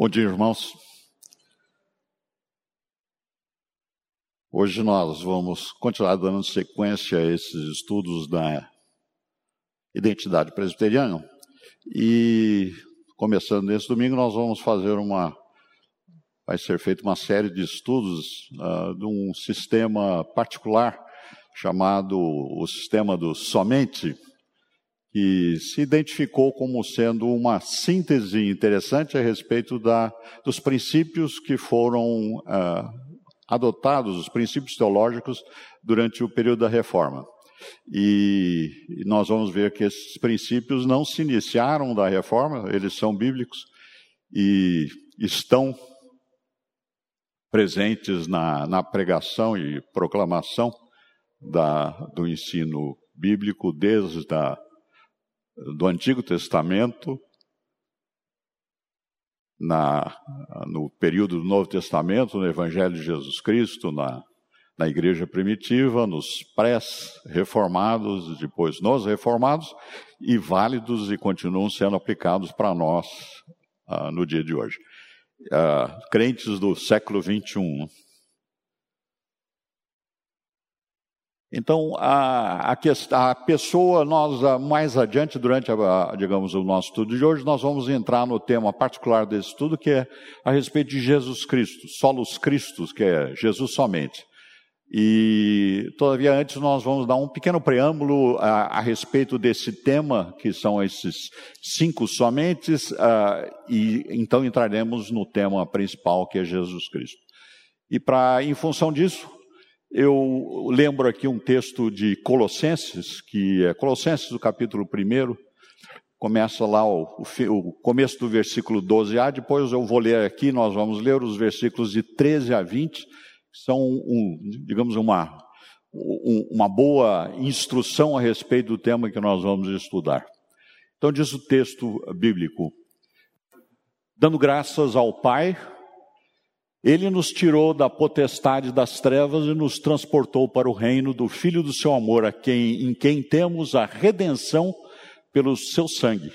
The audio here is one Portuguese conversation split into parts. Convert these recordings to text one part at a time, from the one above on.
Bom dia, irmãos. Hoje nós vamos continuar dando sequência a esses estudos da identidade presbiteriana e começando nesse domingo nós vamos fazer uma vai ser feita uma série de estudos uh, de um sistema particular chamado o sistema do somente que se identificou como sendo uma síntese interessante a respeito da, dos princípios que foram uh, adotados, os princípios teológicos, durante o período da reforma. E, e nós vamos ver que esses princípios não se iniciaram da reforma, eles são bíblicos e estão presentes na, na pregação e proclamação da, do ensino bíblico desde a do Antigo Testamento, na, no período do Novo Testamento, no Evangelho de Jesus Cristo, na, na igreja primitiva, nos pré-reformados, depois nos reformados, e válidos e continuam sendo aplicados para nós uh, no dia de hoje. Uh, crentes do século 21. Então, a, a, a, pessoa, nós mais adiante, durante, a, digamos, o nosso estudo de hoje, nós vamos entrar no tema particular desse estudo, que é a respeito de Jesus Cristo, solos Cristos, que é Jesus somente. E, todavia, antes nós vamos dar um pequeno preâmbulo a, respeito desse tema, que são esses cinco somentes, uh, e então entraremos no tema principal, que é Jesus Cristo. E para, em função disso, eu lembro aqui um texto de Colossenses, que é Colossenses, do capítulo 1, começa lá o, o, o, começo do versículo 12a, depois eu vou ler aqui, nós vamos ler os versículos de 13 a 20, que são, um, digamos, uma, um, uma boa instrução a respeito do tema que nós vamos estudar. Então, diz o texto bíblico: dando graças ao Pai, ele nos tirou da potestade das trevas e nos transportou para o reino do Filho do seu amor, a quem, em quem temos a redenção pelo seu sangue,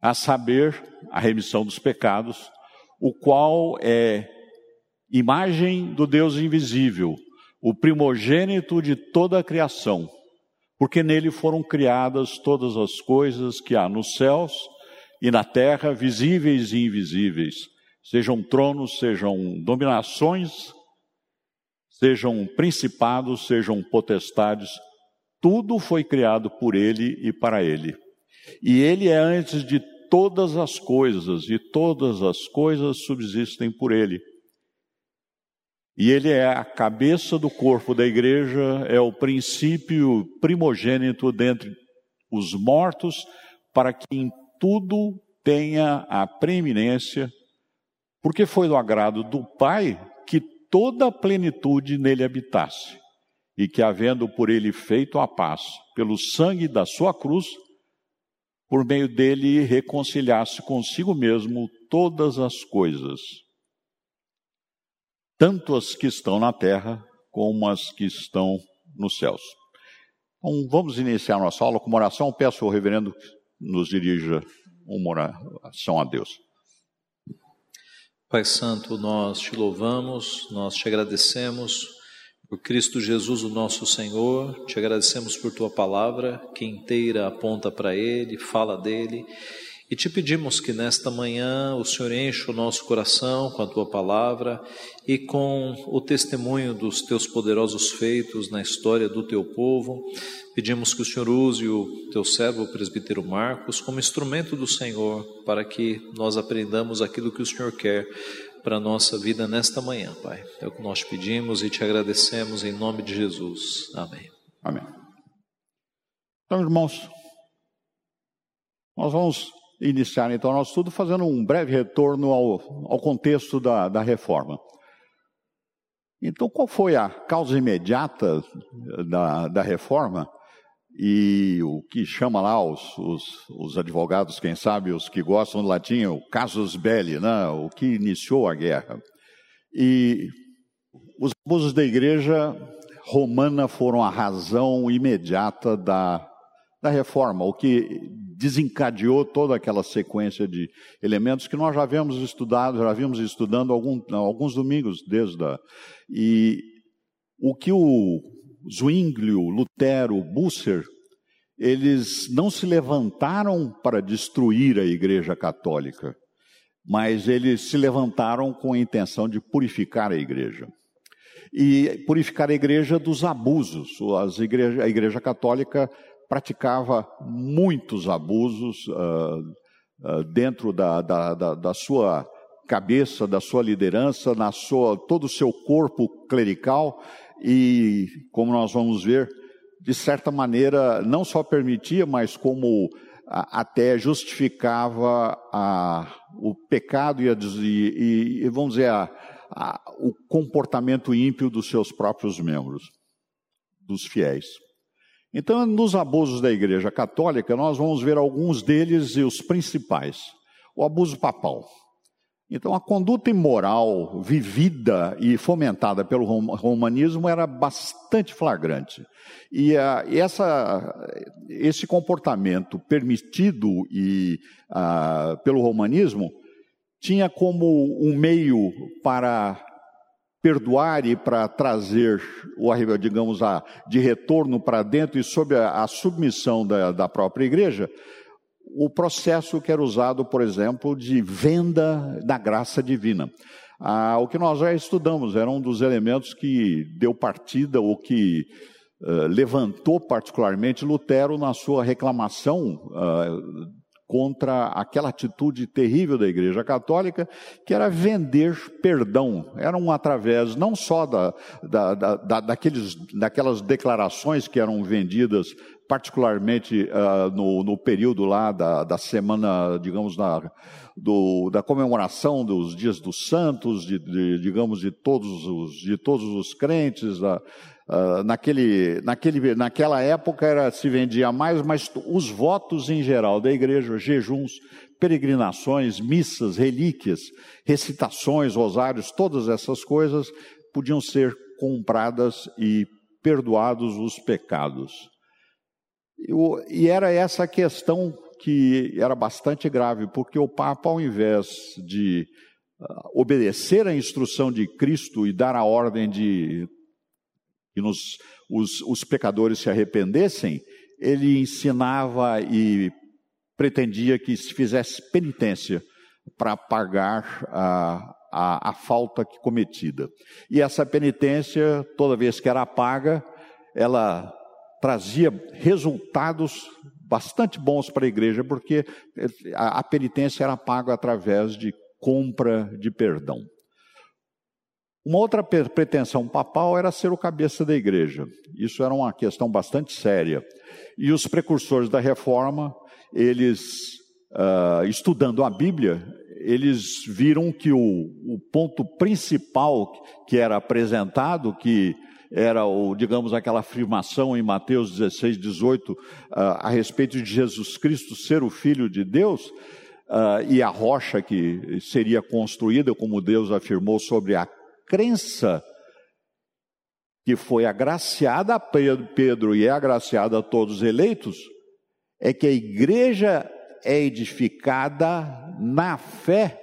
a saber, a remissão dos pecados, o qual é imagem do Deus invisível, o primogênito de toda a criação, porque nele foram criadas todas as coisas que há nos céus e na terra, visíveis e invisíveis sejam tronos, sejam dominações, sejam principados, sejam potestades, tudo foi criado por ele e para ele. E ele é antes de todas as coisas, e todas as coisas subsistem por ele. E ele é a cabeça do corpo da igreja, é o princípio primogênito dentre os mortos, para que em tudo tenha a preeminência porque foi do agrado do Pai que toda a plenitude nele habitasse, e que, havendo por ele feito a paz pelo sangue da sua cruz, por meio dele reconciliasse consigo mesmo todas as coisas, tanto as que estão na terra como as que estão nos céus. Então, vamos iniciar nossa aula com uma oração. Peço ao reverendo nos dirija uma oração a Deus. Pai Santo, nós te louvamos, nós te agradecemos por Cristo Jesus, o nosso Senhor, te agradecemos por tua palavra, que inteira aponta para Ele, fala dele, e te pedimos que nesta manhã o Senhor enche o nosso coração com a tua palavra e com o testemunho dos teus poderosos feitos na história do teu povo. Pedimos que o Senhor use o teu servo, o presbítero Marcos, como instrumento do Senhor, para que nós aprendamos aquilo que o Senhor quer para a nossa vida nesta manhã, Pai. É o que nós pedimos e te agradecemos em nome de Jesus. Amém. Amém. Então, irmãos, nós vamos iniciar então nosso estudo fazendo um breve retorno ao, ao contexto da, da reforma. Então, qual foi a causa imediata da, da reforma? E o que chama lá os, os, os, advogados, quem sabe, os que gostam do latim, o casus belli, né? o que iniciou a guerra. E os abusos da igreja romana foram a razão imediata da, da reforma, o que desencadeou toda aquela sequência de elementos que nós já havíamos estudado, já havíamos estudando algum, alguns domingos desde a, e o que o Zwinglio, Lutero, Busser, eles não se levantaram para destruir a Igreja Católica, mas eles se levantaram com a intenção de purificar a Igreja e purificar a igreja dos abusos. Igreja, a igreja católica praticava muitos abusos uh, uh, dentro da, da, da, da, sua cabeça, da sua liderança, na sua, todo o seu corpo clerical e, como nós vamos ver, de certa maneira, não só permitia, mas como até justificava a, o pecado e, a, e, e vamos dizer, a, a, o comportamento ímpio dos seus próprios membros, dos fiéis. Então, nos abusos da Igreja Católica, nós vamos ver alguns deles e os principais. O abuso papal. Então, a conduta imoral vivida e fomentada pelo romanismo era bastante flagrante. E, uh, essa, esse comportamento permitido e, uh, pelo romanismo tinha como um meio para perdoar e para trazer o digamos a, de retorno para dentro e sob a, a submissão da, da, própria igreja o processo que era usado por exemplo de venda da graça divina. Ah, o que nós já estudamos era um dos elementos que deu partida ou que uh, levantou particularmente Lutero na sua reclamação uh, contra aquela atitude terrível da Igreja Católica, que era vender perdão. Eram através não só da, da, da, daqueles, daquelas declarações que eram vendidas, particularmente uh, no, no, período lá da, da semana, digamos, na, do, da comemoração dos dias dos santos, de, de, digamos, de todos os, de todos os crentes, da, Uh, naquele, naquele, naquela época era, se vendia mais, mas os votos em geral da igreja, jejuns, peregrinações, missas, relíquias, recitações, rosários, todas essas coisas podiam ser compradas e perdoados os pecados. E, e era essa questão que era bastante grave, porque o Papa, ao invés de uh, obedecer à instrução de Cristo e dar a ordem de que nos, os, os pecadores se arrependessem, ele ensinava e pretendia que se fizesse penitência para pagar a, a, a, falta cometida. E essa penitência, toda vez que era paga, ela trazia resultados bastante bons para a igreja, porque a, a penitência era paga através de compra de perdão. Uma outra pretensão papal era ser o cabeça da igreja. Isso era uma questão bastante séria. E os precursores da reforma, eles, uh, estudando a Bíblia, eles viram que o, o, ponto principal que era apresentado, que era, o, digamos, aquela afirmação em Mateus 16, 18, uh, a respeito de Jesus Cristo ser o Filho de Deus, uh, e a rocha que seria construída, como Deus afirmou, sobre a crença que foi agraciada a Pedro e é agraciada a todos os eleitos, é que a igreja é edificada na fé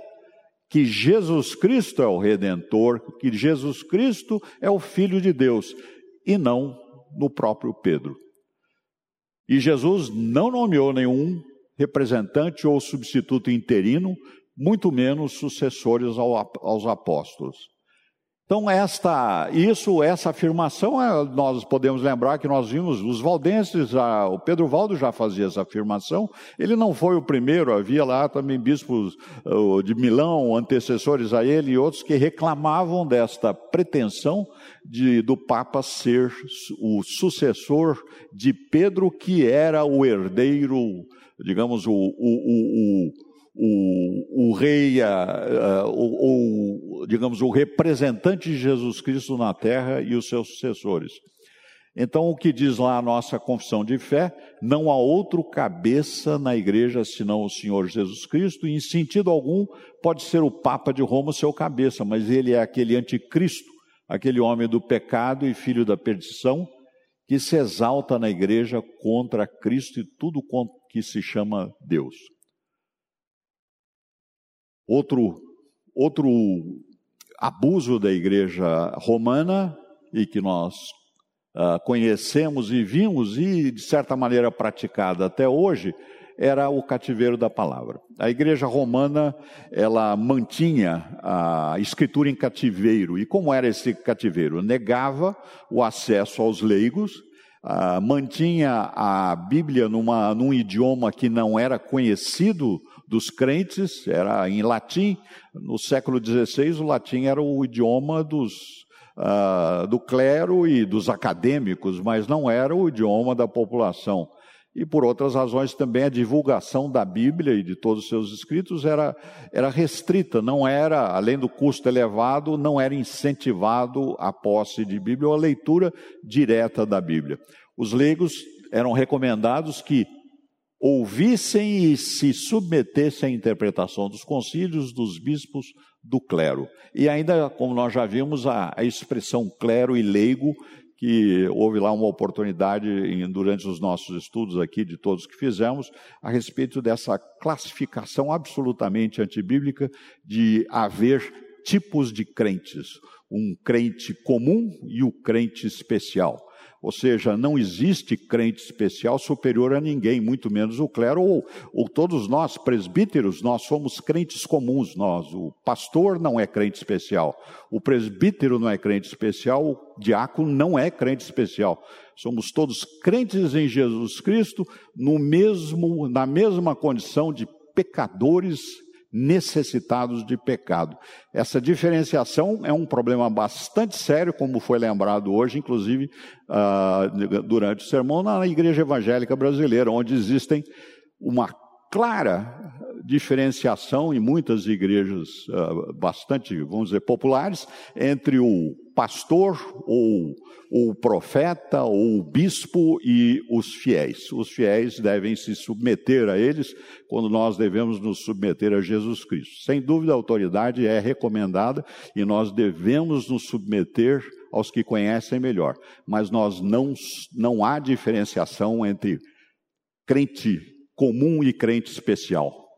que Jesus Cristo é o Redentor, que Jesus Cristo é o Filho de Deus, e não no próprio Pedro. E Jesus não nomeou nenhum representante ou substituto interino, muito menos sucessores aos apóstolos. Então, esta, isso, essa afirmação, é, nós podemos lembrar que nós vimos os valdenses, a, o Pedro Valdo já fazia essa afirmação, ele não foi o primeiro, havia lá também bispos de Milão, antecessores a ele e outros que reclamavam desta pretensão de, do Papa ser o sucessor de Pedro, que era o herdeiro, digamos, o, o, o, o o, o rei, a, a, o, o, digamos, o representante de Jesus Cristo na terra e os seus sucessores. Então, o que diz lá a nossa confissão de fé? Não há outro cabeça na igreja senão o Senhor Jesus Cristo, e em sentido algum pode ser o Papa de Roma seu cabeça, mas ele é aquele anticristo, aquele homem do pecado e filho da perdição, que se exalta na igreja contra Cristo e tudo que se chama Deus. Outro, outro abuso da igreja romana e que nós uh, conhecemos e vimos e de certa maneira praticada até hoje era o cativeiro da palavra. A igreja romana, ela mantinha a escritura em cativeiro. E como era esse cativeiro? Negava o acesso aos leigos, uh, mantinha a Bíblia numa, num idioma que não era conhecido dos crentes, era em latim. No século XVI, o latim era o idioma dos, uh, do clero e dos acadêmicos, mas não era o idioma da população e por outras razões também a divulgação da Bíblia e de todos os seus escritos era, era restrita, não era, além do custo elevado, não era incentivado a posse de Bíblia ou a leitura direta da Bíblia. Os leigos eram recomendados que ouvissem e se submetessem à interpretação dos concílios, dos bispos, do clero. E ainda, como nós já vimos, a, a expressão clero e leigo que houve lá uma oportunidade em, durante os nossos estudos aqui, de todos que fizemos, a respeito dessa classificação absolutamente antibíblica de haver tipos de crentes. Um crente comum e o crente especial. Ou seja, não existe crente especial superior a ninguém, muito menos o clero, ou, ou, todos nós, presbíteros, nós somos crentes comuns, nós. O pastor não é crente especial, o presbítero não é crente especial, o diácono não é crente especial. Somos todos crentes em Jesus Cristo, no mesmo, na mesma condição de pecadores necessitados de pecado. Essa diferenciação é um problema bastante sério, como foi lembrado hoje, inclusive uh, durante o sermão, na igreja evangélica brasileira, onde existem uma clara diferenciação em muitas igrejas uh, bastante, vamos dizer, populares, entre o pastor ou o profeta ou o bispo e os fiéis. Os fiéis devem se submeter a eles quando nós devemos nos submeter a Jesus Cristo. Sem dúvida, a autoridade é recomendada e nós devemos nos submeter aos que conhecem melhor. Mas nós não, não há diferenciação entre crente comum e crente especial.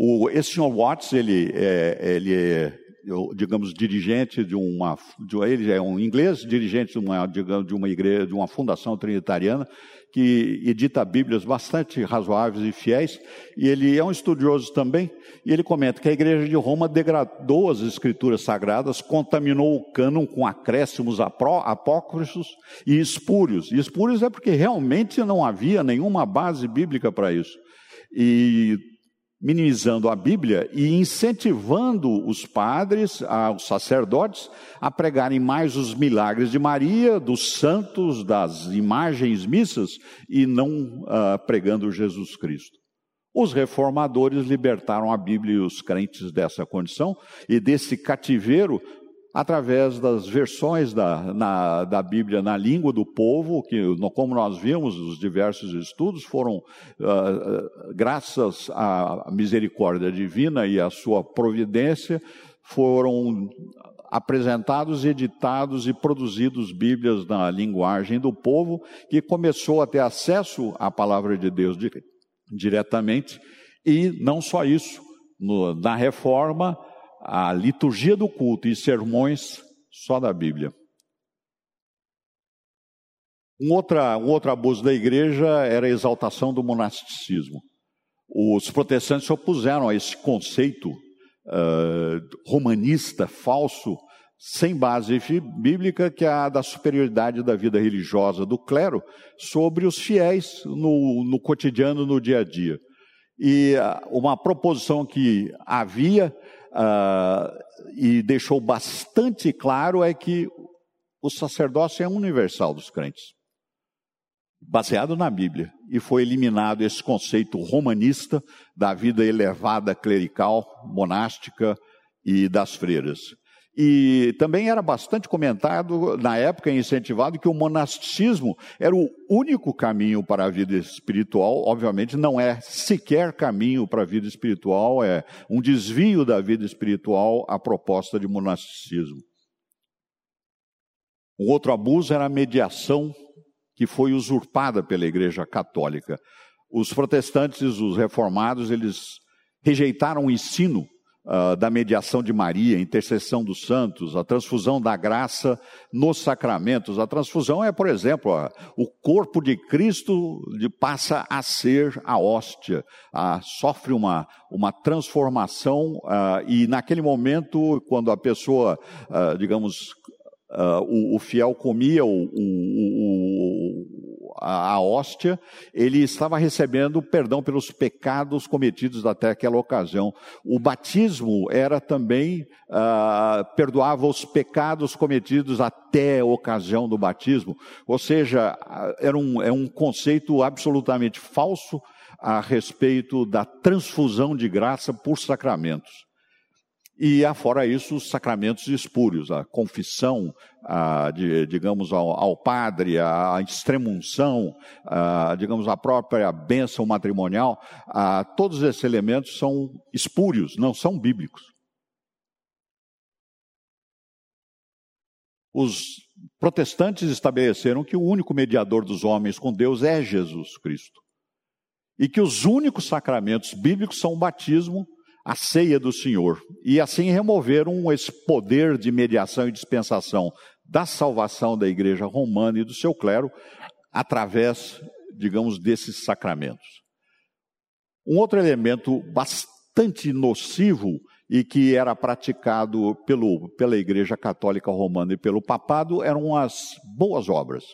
O, esse Sr. Watts, ele é, ele é, digamos, dirigente de uma, de, ele é um inglês, dirigente de uma, digamos, de uma igreja, de uma fundação trinitariana, que edita Bíblias bastante razoáveis e fiéis, e ele é um estudioso também, e ele comenta que a igreja de Roma degradou as escrituras sagradas, contaminou o cânon com acréscimos apócrifos e espúrios. E espúrios é porque realmente não havia nenhuma base bíblica para isso. E minimizando a Bíblia e incentivando os padres, os sacerdotes, a pregarem mais os milagres de Maria, dos santos, das imagens missas, e não uh, pregando Jesus Cristo. Os reformadores libertaram a Bíblia e os crentes dessa condição e desse cativeiro através das versões da, na, da Bíblia na língua do povo, que, como nós vimos, os diversos estudos foram, uh, graças à misericórdia divina e à sua providência, foram apresentados, editados e produzidos Bíblias na linguagem do povo, que começou a ter acesso à palavra de Deus diretamente, e não só isso, no, na reforma, a liturgia do culto e sermões só da Bíblia. Um, outra, um outro abuso da igreja era a exaltação do monasticismo. Os protestantes se opuseram a esse conceito uh, romanista, falso, sem base bíblica, que é a da superioridade da vida religiosa do clero sobre os fiéis no, no cotidiano, no dia a dia. E uh, uma proposição que havia uh, e deixou bastante claro é que o sacerdócio é universal dos crentes, baseado na Bíblia. E foi eliminado esse conceito romanista da vida elevada clerical, monástica e das freiras. E também era bastante comentado na época incentivado que o monasticismo era o único caminho para a vida espiritual. Obviamente, não é sequer caminho para a vida espiritual, é um desvio da vida espiritual a proposta de monasticismo. Um outro abuso era a mediação que foi usurpada pela Igreja Católica. Os protestantes, os reformados, eles rejeitaram o ensino uh, da mediação de Maria, intercessão dos santos, a transfusão da graça nos sacramentos. A transfusão é, por exemplo, uh, o corpo de Cristo passa a ser a hóstia, uh, sofre uma, uma transformação e naquele momento, quando a pessoa, digamos, Uh, o, o, fiel comia o, o, a, a hóstia, ele estava recebendo perdão pelos pecados cometidos até aquela ocasião. O batismo era também, uh, perdoava os pecados cometidos até a ocasião do batismo. Ou seja, era um, é um conceito absolutamente falso a respeito da transfusão de graça por sacramentos. E afora isso, os sacramentos espúrios, a confissão, a, de, digamos, ao, ao, padre, a extremunção, a, digamos, a própria bênção matrimonial, a, todos esses elementos são espúrios, não são bíblicos. Os protestantes estabeleceram que o único mediador dos homens com Deus é Jesus Cristo. E que os únicos sacramentos bíblicos são o batismo a ceia do Senhor. E assim removeram esse poder de mediação e dispensação da salvação da igreja romana e do seu clero através, digamos, desses sacramentos. Um outro elemento bastante nocivo e que era praticado pelo, pela Igreja Católica Romana e pelo Papado eram as boas obras.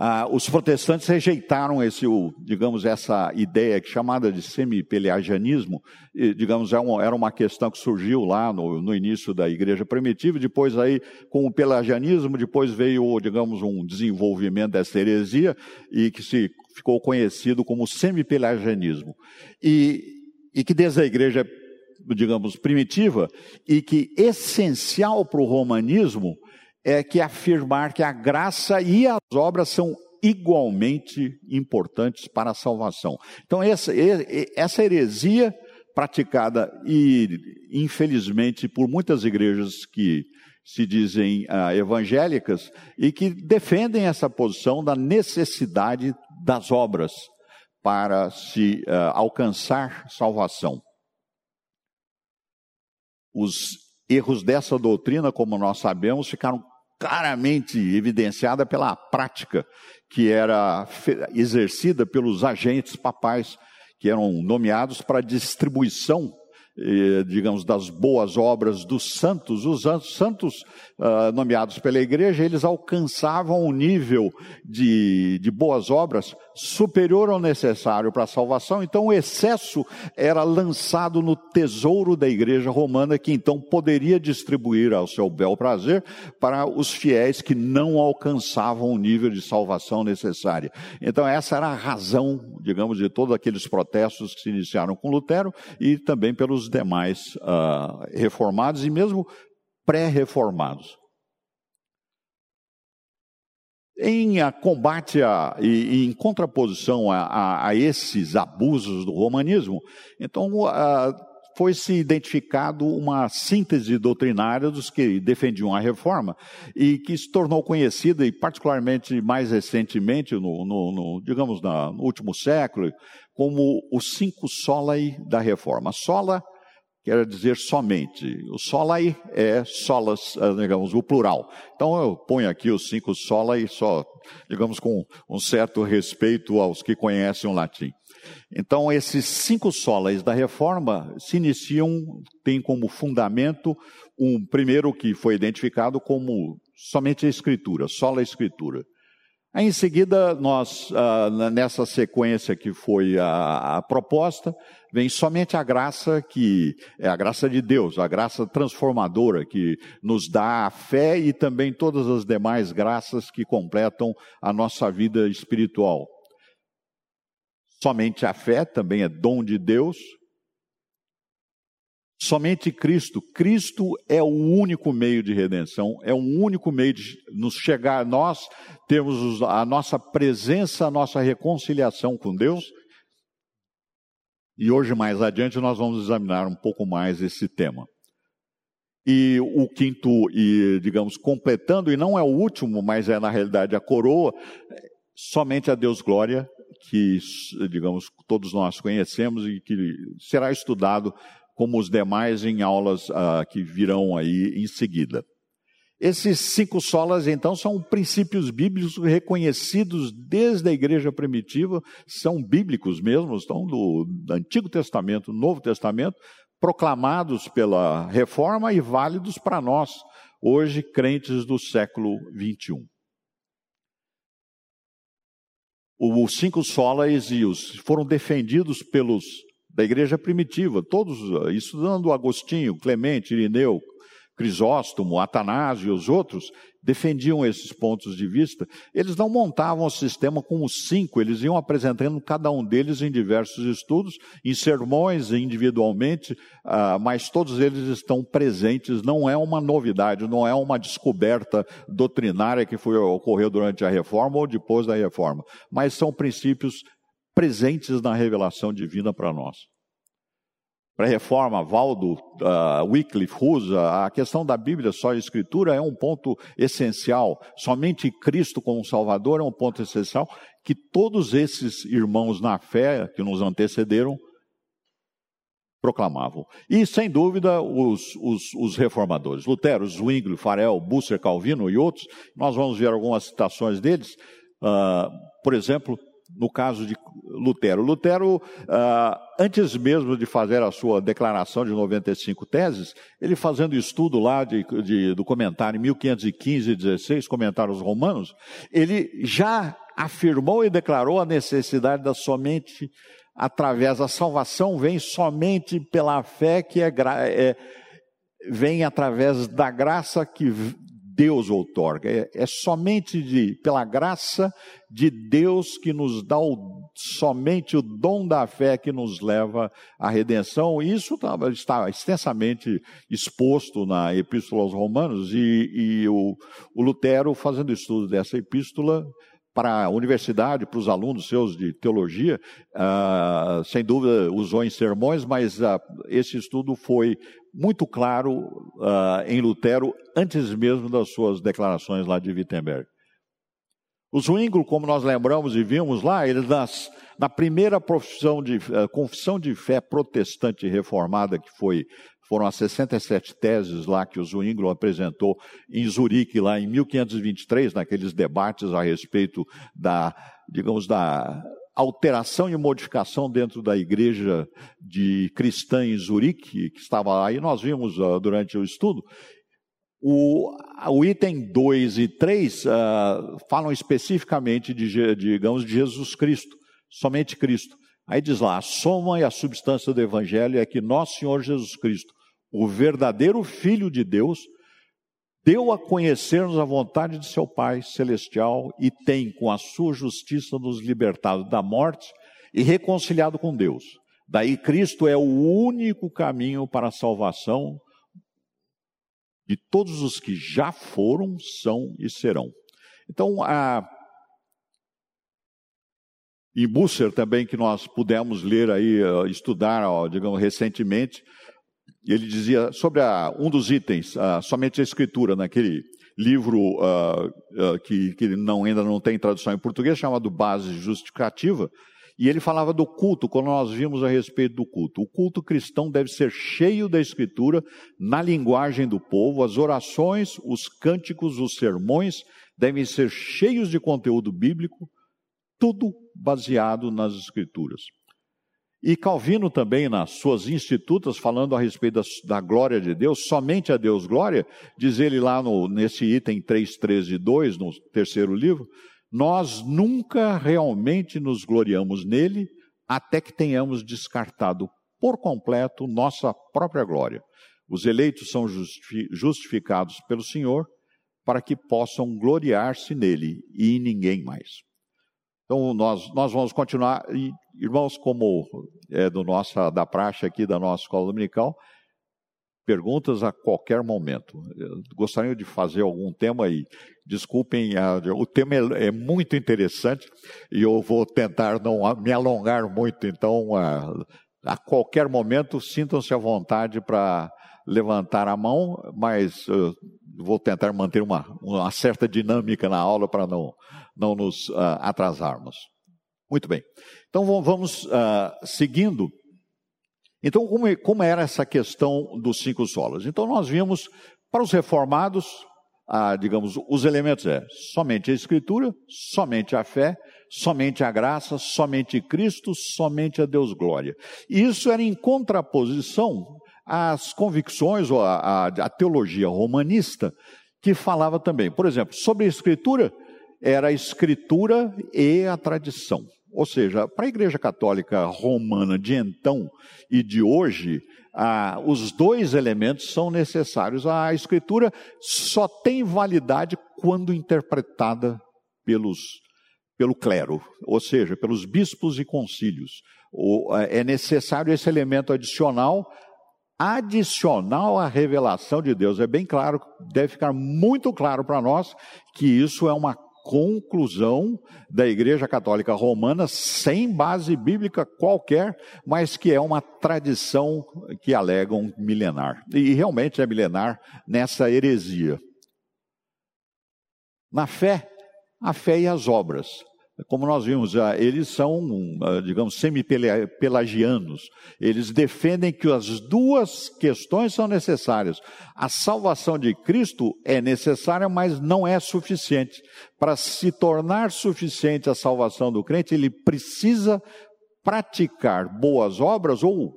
Ah, os protestantes rejeitaram esse, digamos, essa ideia chamada de semi-pelagianismo, digamos, é era uma questão que surgiu lá no, no, início da igreja primitiva, depois aí, com o pelagianismo, depois veio, digamos, um desenvolvimento dessa heresia, e que se ficou conhecido como semi-pelagianismo. E, e que desde a igreja, digamos, primitiva, e que essencial para o romanismo, é que afirmar que a graça e as obras são igualmente importantes para a salvação. Então, essa, essa heresia praticada e, infelizmente, por muitas igrejas que se dizem ah, evangélicas e que defendem essa posição da necessidade das obras para se ah, alcançar salvação. Os erros dessa doutrina, como nós sabemos, ficaram claramente evidenciada pela prática que era exercida pelos agentes papais, que eram nomeados para distribuição eh, digamos, das boas obras dos santos, os santos uh, nomeados pela igreja, eles alcançavam um nível de, de boas obras superior ao necessário para a salvação, então o excesso era lançado no tesouro da igreja romana, que então poderia distribuir ao seu bel prazer para os fiéis que não alcançavam o nível de salvação necessária. Então essa era a razão, digamos, de todos aqueles protestos que se iniciaram com Lutero e também pelos demais uh, reformados e mesmo pré-reformados. Em a combate a, e, em contraposição a, a, a, esses abusos do romanismo, então uh, foi-se identificado uma síntese doutrinária dos que defendiam a reforma e que se tornou conhecida, e particularmente mais recentemente, no, no, no digamos, no último século, como os cinco solai da reforma. Sola quer dizer somente. O solai é solas, eh, digamos, o plural. Então eu ponho aqui os cinco solai só, digamos, com um certo respeito aos que conhecem o latim. Então esses cinco solas da reforma se iniciam, tem como fundamento um primeiro que foi identificado como somente a escritura, sola escritura. Aí, em seguida, nós, ah, nessa sequência que foi a, a, proposta, vem somente a graça que é a graça de Deus, a graça transformadora que nos dá a fé e também todas as demais graças que completam a nossa vida espiritual. Somente a fé também é dom de Deus, Somente Cristo. Cristo é o único meio de redenção, é o único meio de nos chegar, nós temos a nossa presença, a nossa reconciliação com Deus. E hoje, mais adiante, nós vamos examinar um pouco mais esse tema. E o quinto, e digamos, completando, e não é o último, mas é na realidade a coroa, somente a Deus glória, que, digamos, todos nós conhecemos e que será estudado como os demais em aulas uh, que virão aí em seguida. Esses cinco solas, então, são princípios bíblicos reconhecidos desde a igreja primitiva, são bíblicos mesmo, estão do Antigo Testamento, Novo Testamento, proclamados pela reforma e válidos para nós, hoje crentes do século 21. Os cinco solas e os foram defendidos pelos da igreja primitiva, todos, estudando Agostinho, Clemente, Irineu, Crisóstomo, Atanásio e os outros defendiam esses pontos de vista. Eles não montavam o sistema com os cinco, eles iam apresentando cada um deles em diversos estudos, em sermões, individualmente, uh, mas todos eles estão presentes. Não é uma novidade, não é uma descoberta doutrinária que foi ocorreu durante a reforma ou depois da reforma, mas são princípios presentes na revelação divina para nós para a reforma, Valdo, uh, Wycliffe, Rusa, a questão da Bíblia só a Escritura é um ponto essencial. Somente Cristo como Salvador é um ponto essencial que todos esses irmãos na fé que nos antecederam proclamavam. E, sem dúvida, os, os, os reformadores, Lutero, Zwingli, Farel, Busser, Calvino e outros, nós vamos ver algumas citações deles. Uh, por exemplo, no caso de Lutero. Lutero, ah, antes mesmo de fazer a sua declaração de 95 teses, ele fazendo estudo lá de, de, do comentário em 1515 e 16, comentários romanos, ele já afirmou e declarou a necessidade da somente através da salvação vem somente pela fé que é, é vem através da graça que Deus outorga. É, é somente de, pela graça de Deus que nos dá o, somente o dom da fé que nos leva à redenção. Isso tá, está extensamente exposto na Epístola aos Romanos e, e o, o Lutero, fazendo estudo dessa epístola, para a universidade, para os alunos seus de teologia, uh, sem dúvida usou em sermões, mas uh, esse estudo foi muito claro uh, em Lutero antes mesmo das suas declarações lá de Wittenberg. O Zwingli, como nós lembramos e vimos lá, ele nas, na primeira de, confissão de fé protestante reformada, que foi, foram as 67 teses lá que o Zwingli apresentou em Zurique, lá em 1523, naqueles debates a respeito da, digamos, da alteração e modificação dentro da igreja de cristã em Zurique, que estava lá, e nós vimos uh, durante o estudo, o, o item 2 e 3 uh, ah, falam especificamente de, digamos, de Jesus Cristo, somente Cristo. Aí diz lá, a soma e a substância do Evangelho é que nosso Senhor Jesus Cristo, o verdadeiro Filho de Deus, deu a conhecer-nos a vontade de seu Pai celestial e tem, com a sua justiça, nos libertado da morte e reconciliado com Deus. Daí Cristo é o único caminho para a salvação de todos os que já foram, são e serão. Então, a em Busser também, que nós pudemos ler aí, estudar, digamos, recentemente, ele dizia sobre a, um dos itens, uh, somente a escritura, naquele livro uh, uh, que, que não, ainda não tem tradução em português, chamado Base Justificativa, e ele falava do culto, quando nós vimos a respeito do culto. O culto cristão deve ser cheio da escritura, na linguagem do povo, as orações, os cânticos, os sermões devem ser cheios de conteúdo bíblico, tudo baseado nas escrituras. E Calvino também, nas suas institutas, falando a respeito da, da, glória de Deus, somente a Deus glória, diz ele lá no, nesse item 3.13.2, no terceiro livro, nós nunca realmente nos gloriamos nele até que tenhamos descartado por completo nossa própria glória. Os eleitos são justificados pelo Senhor para que possam gloriar-se nele e em ninguém mais. Então, nós, nós vamos continuar, e, irmãos, como é do nossa, da praxe aqui da nossa escola dominical, perguntas a qualquer momento. Gostaria de fazer algum tema aí. Desculpem, o tema é, é, muito interessante e eu vou tentar não me alongar muito, então, a, a qualquer momento, sintam-se à vontade para levantar a mão, mas uh, vou tentar manter uma, uma, certa dinâmica na aula para não, não nos uh, atrasarmos. Muito bem. Então vamos uh, seguindo. Então, como, como, era essa questão dos cinco solos? Então, nós vimos para os reformados, digamos, os elementos é somente a Escritura, somente a fé, somente a graça, somente Cristo, somente a Deus glória. E isso era em contraposição às convicções ou à, à teologia romanista, que falava também, por exemplo, sobre a Escritura, era a Escritura e a tradição. Ou seja, para a Igreja Católica Romana de então e de hoje, ah, os dois elementos são necessários. A Escritura só tem validade quando interpretada pelos, pelo clero, ou seja, pelos bispos e concílios. O, é necessário esse elemento adicional adicional à revelação de Deus. É bem claro, deve ficar muito claro para nós que isso é uma conclusão da Igreja Católica Romana, sem base bíblica qualquer, mas que é uma tradição que alegam milenar. E realmente é milenar nessa heresia. Na fé, a fé e as obras. Como nós vimos, eles são, ah, digamos, semi-pelagianos. Eles defendem que as duas questões são necessárias. A salvação de Cristo é necessária, mas não é suficiente. Para se tornar suficiente a salvação do crente, ele precisa praticar boas obras ou,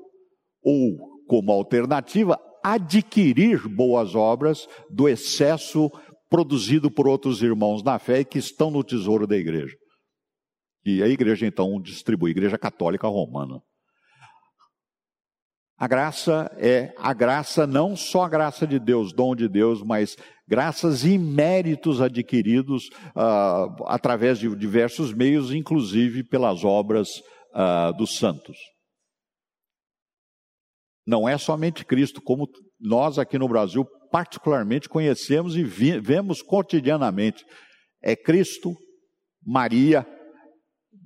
ou como alternativa, adquirir boas obras do excesso produzido por outros irmãos na fé e que estão no tesouro da igreja. E a igreja então distribui, a igreja católica romana. A graça é a graça, não só a graça de Deus, dom de Deus, mas graças e méritos adquiridos uh, através de diversos meios, inclusive pelas obras uh, dos santos. Não é somente Cristo, como nós aqui no Brasil particularmente conhecemos e vemos cotidianamente. É Cristo, Maria,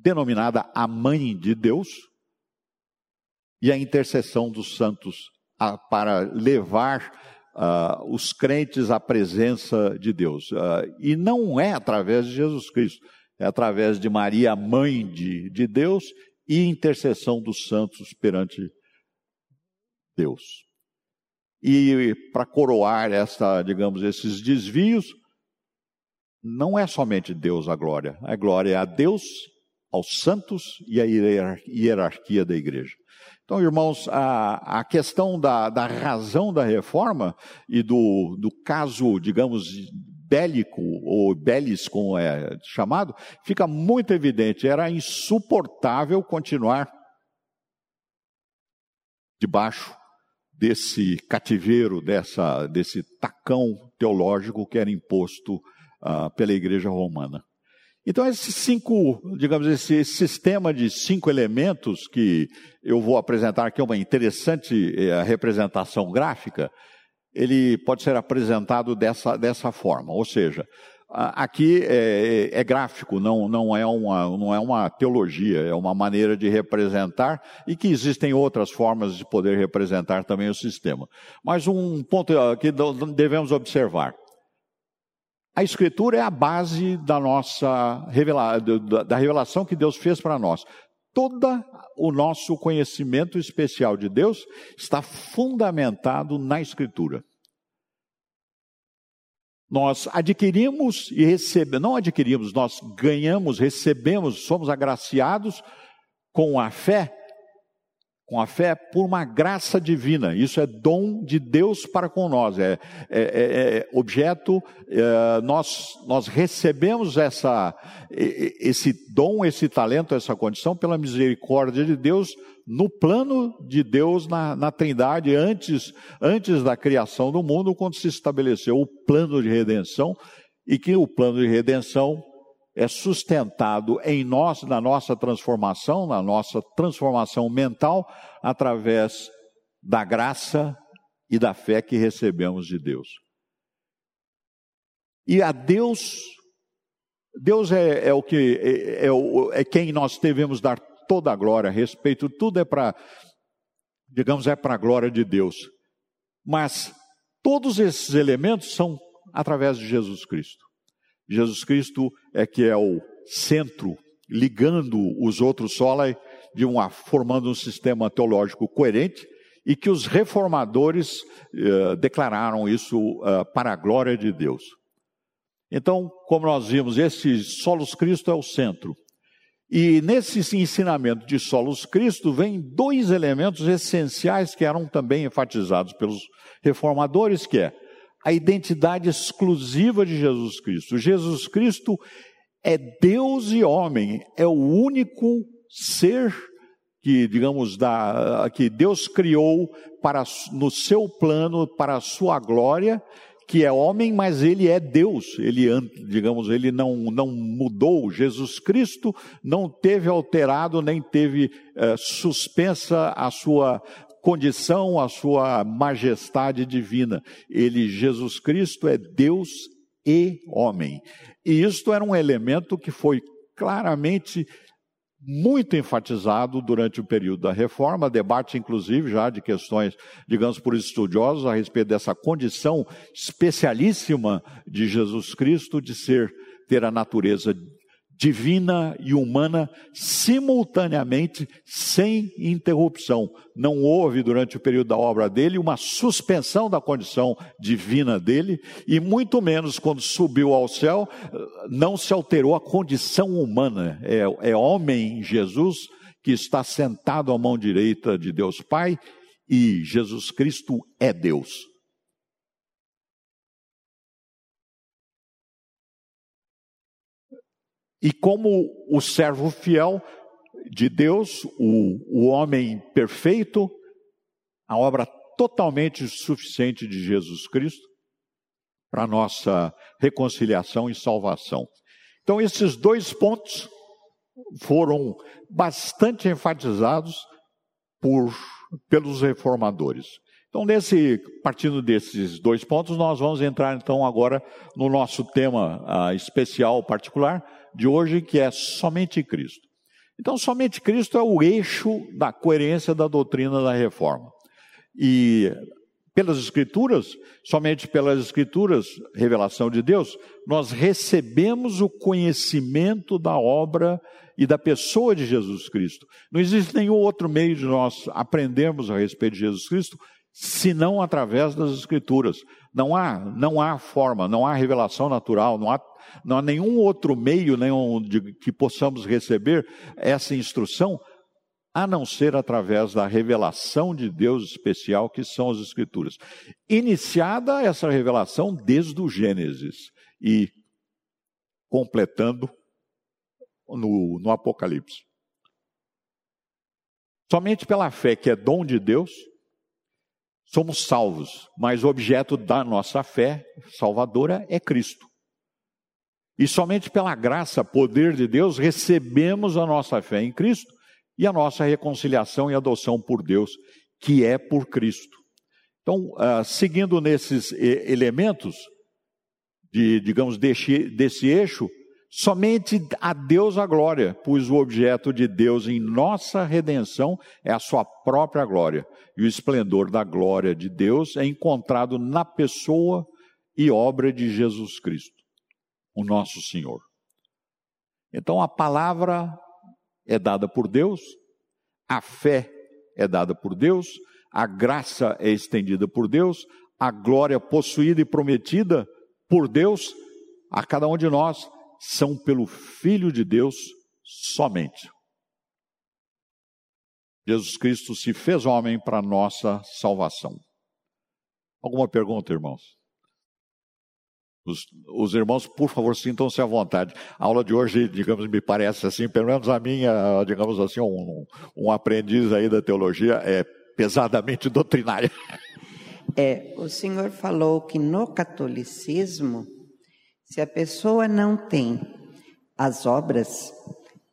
denominada a Mãe de Deus, e a intercessão dos santos a, para levar uh, os crentes à presença de Deus. Uh, e não é através de Jesus Cristo, é através de Maria, Mãe de, de Deus, e intercessão dos santos perante Deus. E para coroar essa, digamos, esses desvios, não é somente Deus a glória, a glória é a Deus aos santos e à hierarquia da igreja. Então, irmãos, a, a questão da, da, razão da reforma e do, do caso, digamos, bélico, ou belis, como é chamado, fica muito evidente. Era insuportável continuar debaixo desse cativeiro, dessa, desse tacão teológico que era imposto uh, pela igreja romana. Então, esses cinco, digamos, esse sistema de cinco elementos que eu vou apresentar aqui, uma interessante é, representação gráfica, ele pode ser apresentado dessa, dessa forma. Ou seja, aqui é, é, gráfico, não, não, é uma, não é uma teologia, é uma maneira de representar e que existem outras formas de poder representar também o sistema. Mas um ponto que devemos observar. A Escritura é a base da nossa revela da revelação que Deus fez para nós. Todo o nosso conhecimento especial de Deus está fundamentado na Escritura. Nós adquirimos e recebemos, não adquirimos, nós ganhamos, recebemos, somos agraciados com a fé com a fé por uma graça divina. Isso é dom de Deus para com nós. É, é, é, é objeto, é, nós, nós recebemos essa, esse dom, esse talento, essa condição pela misericórdia de Deus no plano de Deus na, na Trindade antes, antes da criação do mundo, quando se estabeleceu o plano de redenção e que o plano de redenção é sustentado em nós, na nossa transformação, na nossa transformação mental, através da graça e da fé que recebemos de Deus. E a Deus, Deus é, é o que é, é, é, quem nós devemos dar toda a glória respeito, tudo é para, digamos, é para a glória de Deus. Mas todos esses elementos são através de Jesus Cristo. Jesus Cristo é que é o centro ligando os outros sola de uma formando um sistema teológico coerente e que os reformadores eh, declararam isso eh, para a glória de Deus. Então, como nós vimos, esse solos Cristo é o centro. E nesse ensinamento de solos Cristo vem dois elementos essenciais que eram também enfatizados pelos reformadores, que é a identidade exclusiva de Jesus Cristo. Jesus Cristo é Deus e homem, é o único ser que, digamos, da, que Deus criou para no seu plano, para a sua glória, que é homem, mas ele é Deus. Ele, digamos, ele não, não mudou. Jesus Cristo não teve alterado nem teve eh, suspensa a sua condição, a sua majestade divina. Ele, Jesus Cristo, é Deus e homem. E isto era um elemento que foi claramente muito enfatizado durante o período da reforma, debate inclusive já de questões, digamos, por estudiosos a respeito dessa condição especialíssima de Jesus Cristo de ser ter a natureza divina e humana simultaneamente, sem interrupção. Não houve, durante o período da obra dele, uma suspensão da condição divina dele, e muito menos quando subiu ao céu, não se alterou a condição humana. É, é homem Jesus que está sentado à mão direita de Deus Pai, e Jesus Cristo é Deus. E como o servo fiel de Deus, o, o homem perfeito, a obra totalmente suficiente de Jesus Cristo para nossa reconciliação e salvação. Então, esses dois pontos foram bastante enfatizados por, pelos reformadores. Então, nesse, partindo desses dois pontos, nós vamos entrar então agora no nosso tema uh, especial particular, de hoje, que é somente Cristo. Então, somente Cristo é o eixo da coerência da doutrina da reforma. E pelas Escrituras, somente pelas Escrituras, revelação de Deus, nós recebemos o conhecimento da obra e da pessoa de Jesus Cristo. Não existe nenhum outro meio de nós aprendermos a respeito de Jesus Cristo senão através das Escrituras. Não há, não há forma, não há revelação natural, não há não há nenhum outro meio nenhum de, que possamos receber essa instrução a não ser através da revelação de Deus especial que são as Escrituras. Iniciada essa revelação desde o Gênesis e completando no, no Apocalipse. Somente pela fé, que é dom de Deus, somos salvos, mas o objeto da nossa fé salvadora é Cristo. E somente pela graça, poder de Deus, recebemos a nossa fé em Cristo e a nossa reconciliação e adoção por Deus, que é por Cristo. Então, uh, seguindo nesses elementos, de, digamos, desse, desse eixo, somente a Deus a glória, pois o objeto de Deus em nossa redenção é a sua própria glória. E o esplendor da glória de Deus é encontrado na pessoa e obra de Jesus Cristo o nosso Senhor. Então a palavra é dada por Deus, a fé é dada por Deus, a graça é estendida por Deus, a glória possuída e prometida por Deus a cada um de nós são pelo Filho de Deus somente. Jesus Cristo se fez homem para nossa salvação. Alguma pergunta, irmãos? Os, os, irmãos, por favor, sintam-se à vontade. A aula de hoje, digamos, me parece assim, pelo menos a minha, digamos assim, um, um aprendiz aí da teologia é pesadamente doutrinária. É, o senhor falou que no catolicismo, se a pessoa não tem as obras,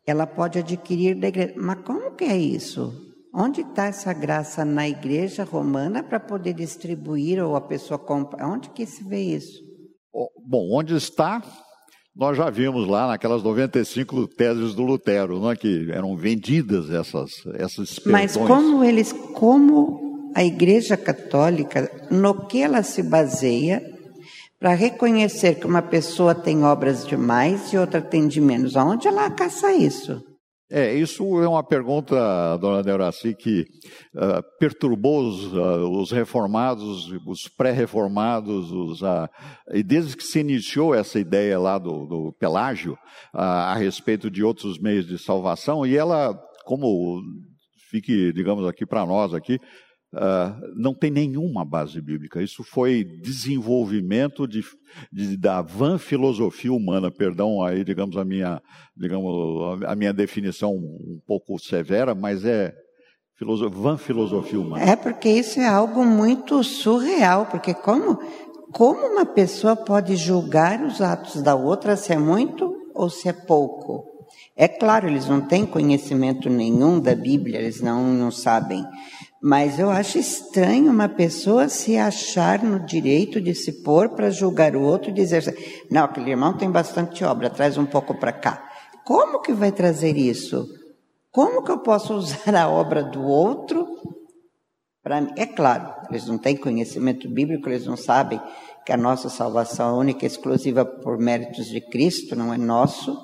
ela pode adquirir da igreja. Mas como que é isso? Onde está essa graça na igreja romana para poder distribuir ou a pessoa compra? Onde que se vê isso? Bom, onde está, nós já vimos lá naquelas 95 teses do Lutero, não é, que eram vendidas essas, essas Mas como eles, como a Igreja Católica, no que ela se baseia para reconhecer que uma pessoa tem obras de mais e outra tem de menos? Aonde ela caça isso? É, isso é uma pergunta, dona Neuraci, que uh, perturbou os, uh, os, reformados, os pré-reformados, uh, e desde que se iniciou essa ideia lá do, do Pelágio a respeito de outros meios de salvação, e ela, como fique, digamos aqui para nós aqui, Uh, não tem nenhuma base bíblica. Isso foi desenvolvimento de, de, da van filosofia humana, perdão aí, digamos, a minha, digamos, a minha definição um pouco severa, mas é van filosofia humana. É porque isso é algo muito surreal, porque como, como uma pessoa pode julgar os atos da outra se é muito ou se é pouco? É claro, eles não têm conhecimento nenhum da Bíblia, eles não, não sabem. Mas eu acho estranho uma pessoa se achar no direito de se pôr para julgar o outro e dizer assim, não, aquele irmão tem bastante obra, traz um pouco para cá. Como que vai trazer isso? Como que eu posso usar a obra do outro para? É claro, eles não têm conhecimento bíblico, eles não sabem que a nossa salvação é única e exclusiva por méritos de Cristo, não é nosso,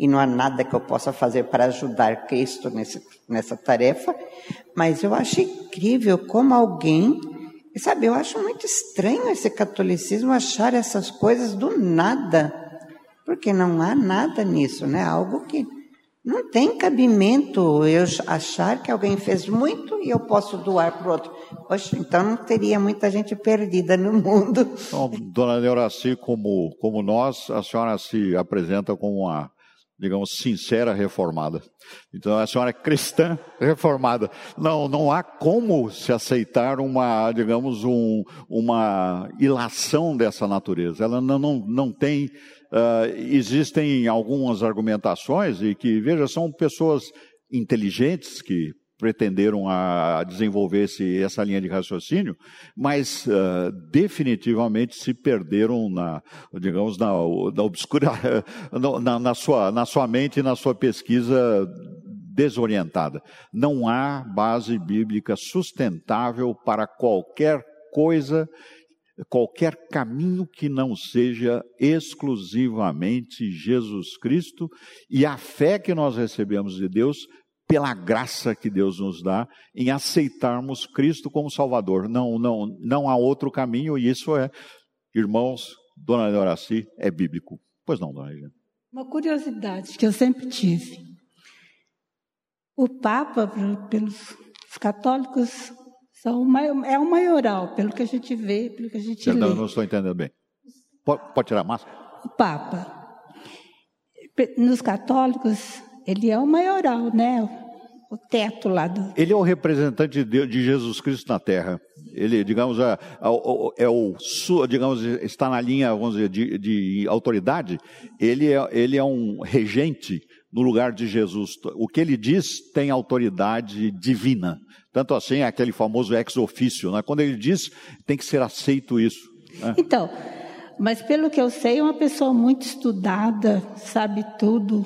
e não há nada que eu possa fazer para ajudar Cristo nesse, nessa tarefa, mas eu acho incrível como alguém, sabe, eu acho muito estranho esse catolicismo achar essas coisas do nada, porque não há nada nisso, né? Algo que não tem cabimento eu achar que alguém fez muito e eu posso doar para o outro. Poxa, então não teria muita gente perdida no mundo. Então, dona Neuraci, como, como nós, a senhora se apresenta como uma digamos, sincera reformada. Então a senhora é cristã reformada. Não, não há como se aceitar uma, digamos, um, uma ilação dessa natureza. Ela não, não, não tem. Uh, existem algumas argumentações e que, veja, são pessoas inteligentes que pretenderam a desenvolver esse, essa linha de raciocínio, mas uh, definitivamente se perderam na, digamos, na, na obscura, na, na, sua, na sua mente e na sua pesquisa desorientada. Não há base bíblica sustentável para qualquer coisa, qualquer caminho que não seja exclusivamente Jesus Cristo e a fé que nós recebemos de Deus pela graça que Deus nos dá em aceitarmos Cristo como Salvador. Não, não, não há outro caminho e isso é, irmãos, Dona Leoraci, é bíblico. Pois não, Dona Regina. Uma curiosidade que eu sempre tive. O Papa, pelos católicos, são, é o maioral, pelo que a gente vê, pelo que a gente Perdão, lê. não estou entendendo bem. Pode, pode tirar a máscara? O Papa. Nos católicos, ele é o maioral, né? o teto lá do. Ele é o representante de, Deus, de Jesus Cristo na Terra. Ele, digamos, é, é, é o, digamos, está na linha, vamos dizer, de, de autoridade. Ele é, ele é um regente no lugar de Jesus. O que ele diz tem autoridade divina. Tanto assim é aquele famoso ex ofício, né? Quando ele diz, tem que ser aceito isso. Né? Então, mas pelo que eu sei, é uma pessoa muito estudada, sabe tudo,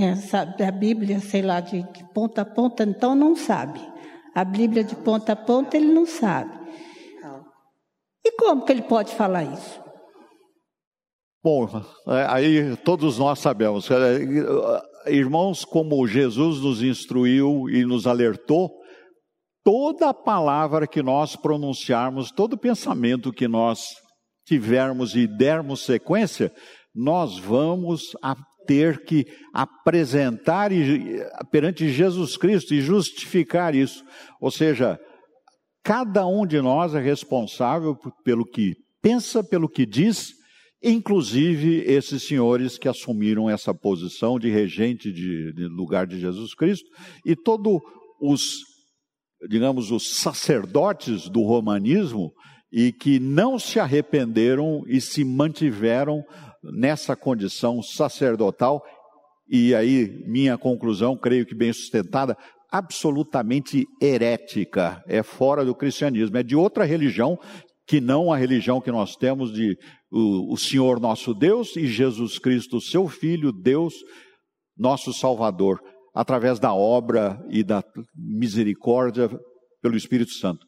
é, sabe a Bíblia, sei lá, de, de ponta a ponta, então não sabe. A Bíblia de ponta a ponta ele não sabe. E como que ele pode falar isso? Bom, é, aí todos nós sabemos. Irmãos, como Jesus nos instruiu e nos alertou, toda palavra que nós pronunciarmos, todo pensamento que nós tivermos e dermos sequência, nós vamos ter que apresentar perante Jesus Cristo e justificar isso. Ou seja, cada um de nós é responsável pelo que pensa, pelo que diz, inclusive esses senhores que assumiram essa posição de regente de, de lugar de Jesus Cristo e todos os, digamos, os sacerdotes do romanismo e que não se arrependeram e se mantiveram nessa condição sacerdotal. E aí, minha conclusão, creio que bem sustentada, absolutamente herética, é fora do cristianismo, é de outra religião que não a religião que nós temos de o, o Senhor nosso Deus e Jesus Cristo, seu Filho, Deus, nosso Salvador, através da obra e da misericórdia pelo Espírito Santo.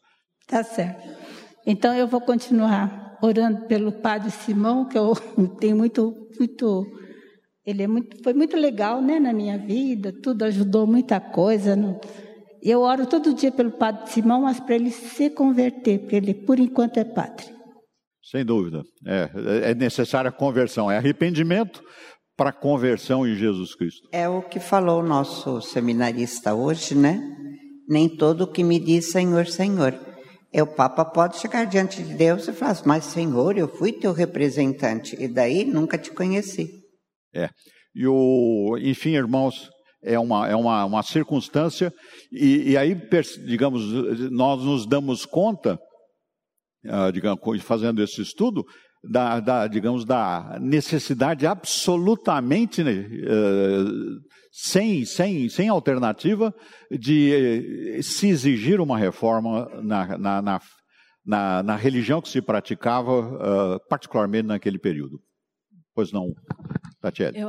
Tá certo. Então eu vou continuar orando pelo Padre Simão, que eu tenho muito, muito, ele é muito, foi muito legal, né, na minha vida. Tudo ajudou muita coisa. Eu oro todo dia pelo Padre Simão, mas para ele se converter, porque ele por enquanto é padre. Sem dúvida. É, é necessária conversão, é arrependimento para conversão em Jesus Cristo. É o que falou o nosso seminarista hoje, né? Nem todo que me diz Senhor, Senhor. É, o Papa pode chegar diante de Deus e falar, assim, mas Senhor, eu fui teu representante, e daí nunca te conheci. É. E o, enfim, irmãos, é uma, é uma, uma circunstância, e, e aí, digamos, nós nos damos conta uh, digamos, fazendo esse estudo, da, da, digamos, da necessidade absolutamente uh, sem, sem, sem alternativa de uh, se exigir uma reforma na, na, na, na, na religião que se praticava, particularmente naquele período. Pois não, Tatiele? Eu,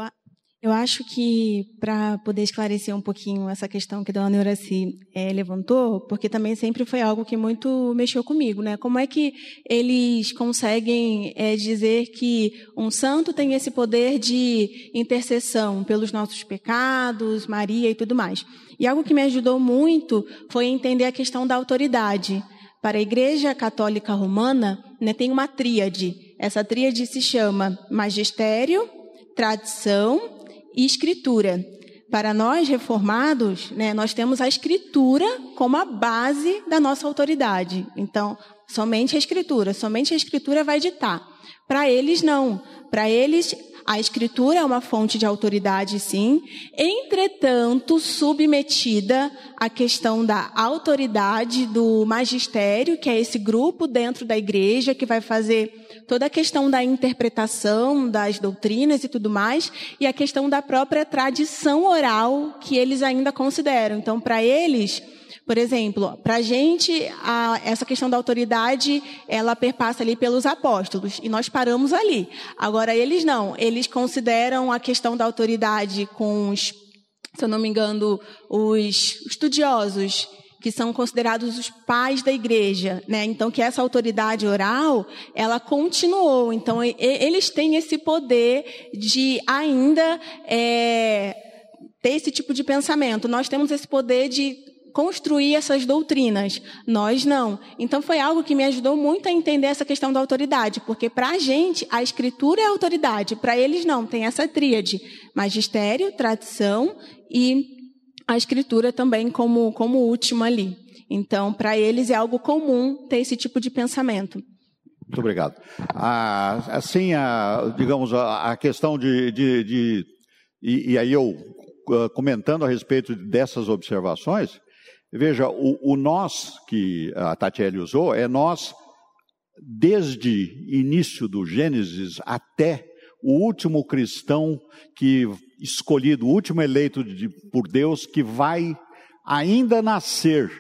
eu acho que, para poder esclarecer um pouquinho essa questão que a dona Neuraci é, levantou, porque também sempre foi algo que muito mexeu comigo, né? Como é que eles conseguem é, dizer que um santo tem esse poder de intercessão pelos nossos pecados, Maria e tudo mais? E algo que me ajudou muito foi entender a questão da autoridade. Para a Igreja Católica Romana, né, tem uma tríade. Essa tríade se chama magistério, tradição e escritura. Para nós reformados, né, nós temos a escritura como a base da nossa autoridade. Então, somente a escritura, somente a escritura vai ditar. Para eles, não. Para eles, a escritura é uma fonte de autoridade, sim, entretanto, submetida à questão da autoridade do magistério, que é esse grupo dentro da igreja que vai fazer toda a questão da interpretação das doutrinas e tudo mais, e a questão da própria tradição oral que eles ainda consideram. Então, para eles, por exemplo, para a gente, essa questão da autoridade, ela perpassa ali pelos apóstolos, e nós paramos ali. Agora, eles não, eles consideram a questão da autoridade com os, se eu não me engano, os estudiosos, que são considerados os pais da igreja, né? Então que essa autoridade oral, ela continuou. Então eles têm esse poder de ainda é, ter esse tipo de pensamento. Nós temos esse poder de construir essas doutrinas. Nós não. Então foi algo que me ajudou muito a entender essa questão da autoridade, porque para a gente a escritura é autoridade, para eles não. Tem essa tríade: magistério, tradição e a escritura também como como última ali. Então para eles é algo comum ter esse tipo de pensamento. Muito obrigado. Ah, assim, a, digamos, a, a questão de, de, de e, e, aí eu ah, comentando a respeito dessas observações, Veja, o, o nós que a Tatiele usou é nós desde início do Gênesis até o último cristão que escolhido, o último eleito de, por Deus que vai ainda nascer.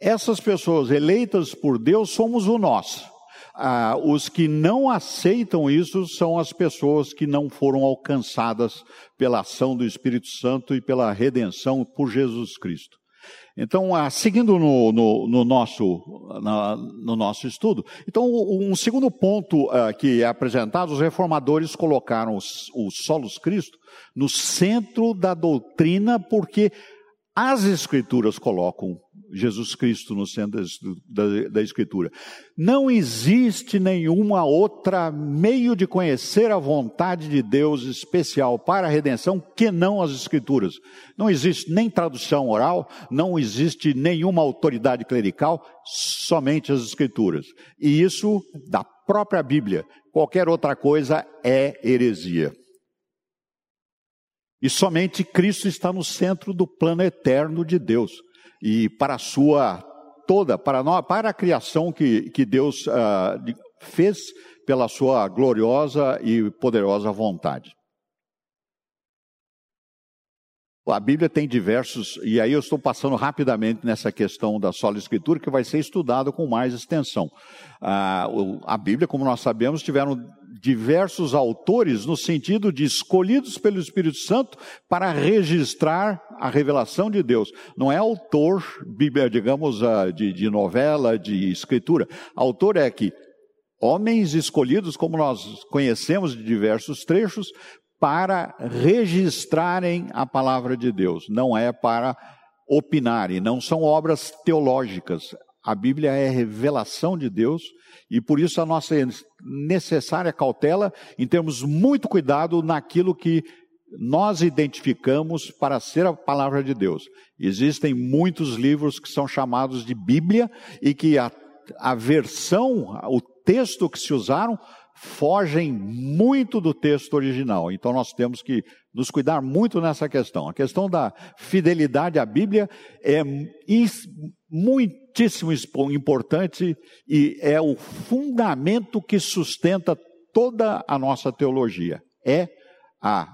Essas pessoas eleitas por Deus somos o nós. Ah, os que não aceitam isso são as pessoas que não foram alcançadas pela ação do Espírito Santo e pela redenção por Jesus Cristo. Então, ah, seguindo no, no, no nosso, na, no nosso estudo, então um segundo ponto ah, que é apresentado, os reformadores colocaram o solos Cristo no centro da doutrina, porque as Escrituras colocam Jesus Cristo no centro da, Escritura. Não existe nenhuma outra meio de conhecer a vontade de Deus especial para a redenção que não as Escrituras. Não existe nem tradução oral, não existe nenhuma autoridade clerical, somente as Escrituras. E isso da própria Bíblia. Qualquer outra coisa é heresia. E somente Cristo está no centro do plano eterno de Deus. E para a sua toda, para, nós, para a criação que, que Deus uh, fez pela sua gloriosa e poderosa vontade. A Bíblia tem diversos, e aí eu estou passando rapidamente nessa questão da sola escritura, que vai ser estudado com mais extensão. Ah, a Bíblia, como nós sabemos, tiveram diversos autores no sentido de escolhidos pelo Espírito Santo para registrar a revelação de Deus. Não é autor, digamos, ah, de, novela, de escritura. Autor é que homens escolhidos, como nós conhecemos de diversos trechos, para registrarem a palavra de Deus, não é para opinarem, não são obras teológicas. A Bíblia é revelação de Deus e por isso a nossa necessária cautela em termos muito cuidado naquilo que nós identificamos para ser a palavra de Deus. Existem muitos livros que são chamados de Bíblia e que a, a versão, o texto que se usaram fogem muito do texto original. Então nós temos que nos cuidar muito nessa questão. A questão da fidelidade à Bíblia é muitíssimo importante e é o fundamento que sustenta toda a nossa teologia. É a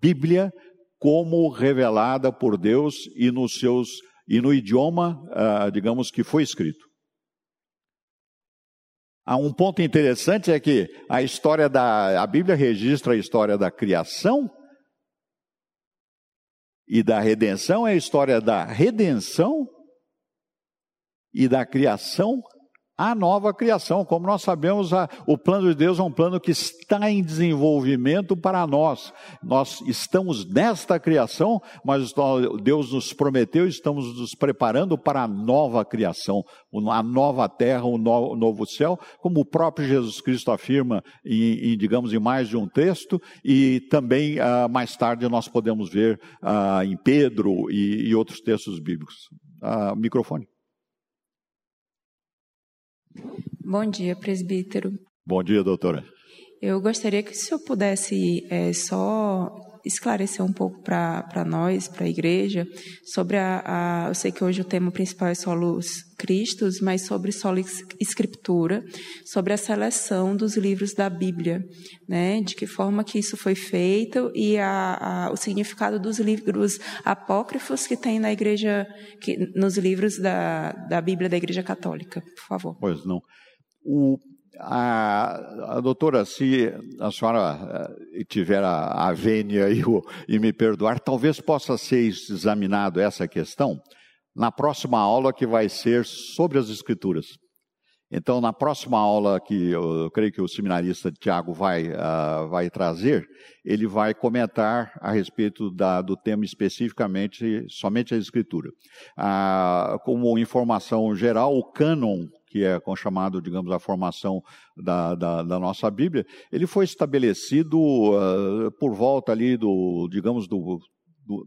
Bíblia como revelada por Deus e nos seus e no idioma, uh, digamos que foi escrito. Há um ponto interessante é que a história da a Bíblia registra a história da criação e da redenção é a história da redenção e da criação a nova criação. Como nós sabemos, a, o plano de Deus é um plano que está em desenvolvimento para nós. Nós estamos nesta criação, mas Deus nos prometeu, estamos nos preparando para a nova criação, a nova terra, o novo, novo céu, como o próprio Jesus Cristo afirma em, em digamos, em mais de um texto, e também uh, mais tarde nós podemos ver uh, em Pedro e, e, outros textos bíblicos. Uh, microfone. Bom dia, presbítero. Bom dia, doutora. Eu gostaria que o senhor pudesse é, só esclarecer um pouco para nós, para a igreja, sobre a, a, Eu sei que hoje o tema principal é solos Cristos, mas sobre solo escritura, sobre a seleção dos livros da Bíblia, né? De que forma que isso foi feito e a, a, o significado dos livros apócrifos que tem na igreja, que, nos livros da, da Bíblia da Igreja Católica, por favor. Pois não. O, a, a, doutora, se a senhora eh, tiver a, a vênia e, o, e me perdoar, talvez possa ser examinado essa questão na próxima aula que vai ser sobre as Escrituras. Então, na próxima aula que eu, creio que o seminarista Tiago vai, uh, vai trazer, ele vai comentar a respeito da, do tema especificamente, somente a Escritura. Uh, como informação geral, o cânon que é chamado, digamos, a formação da, da, da nossa Bíblia, ele foi estabelecido uh, por volta ali do, digamos, do, do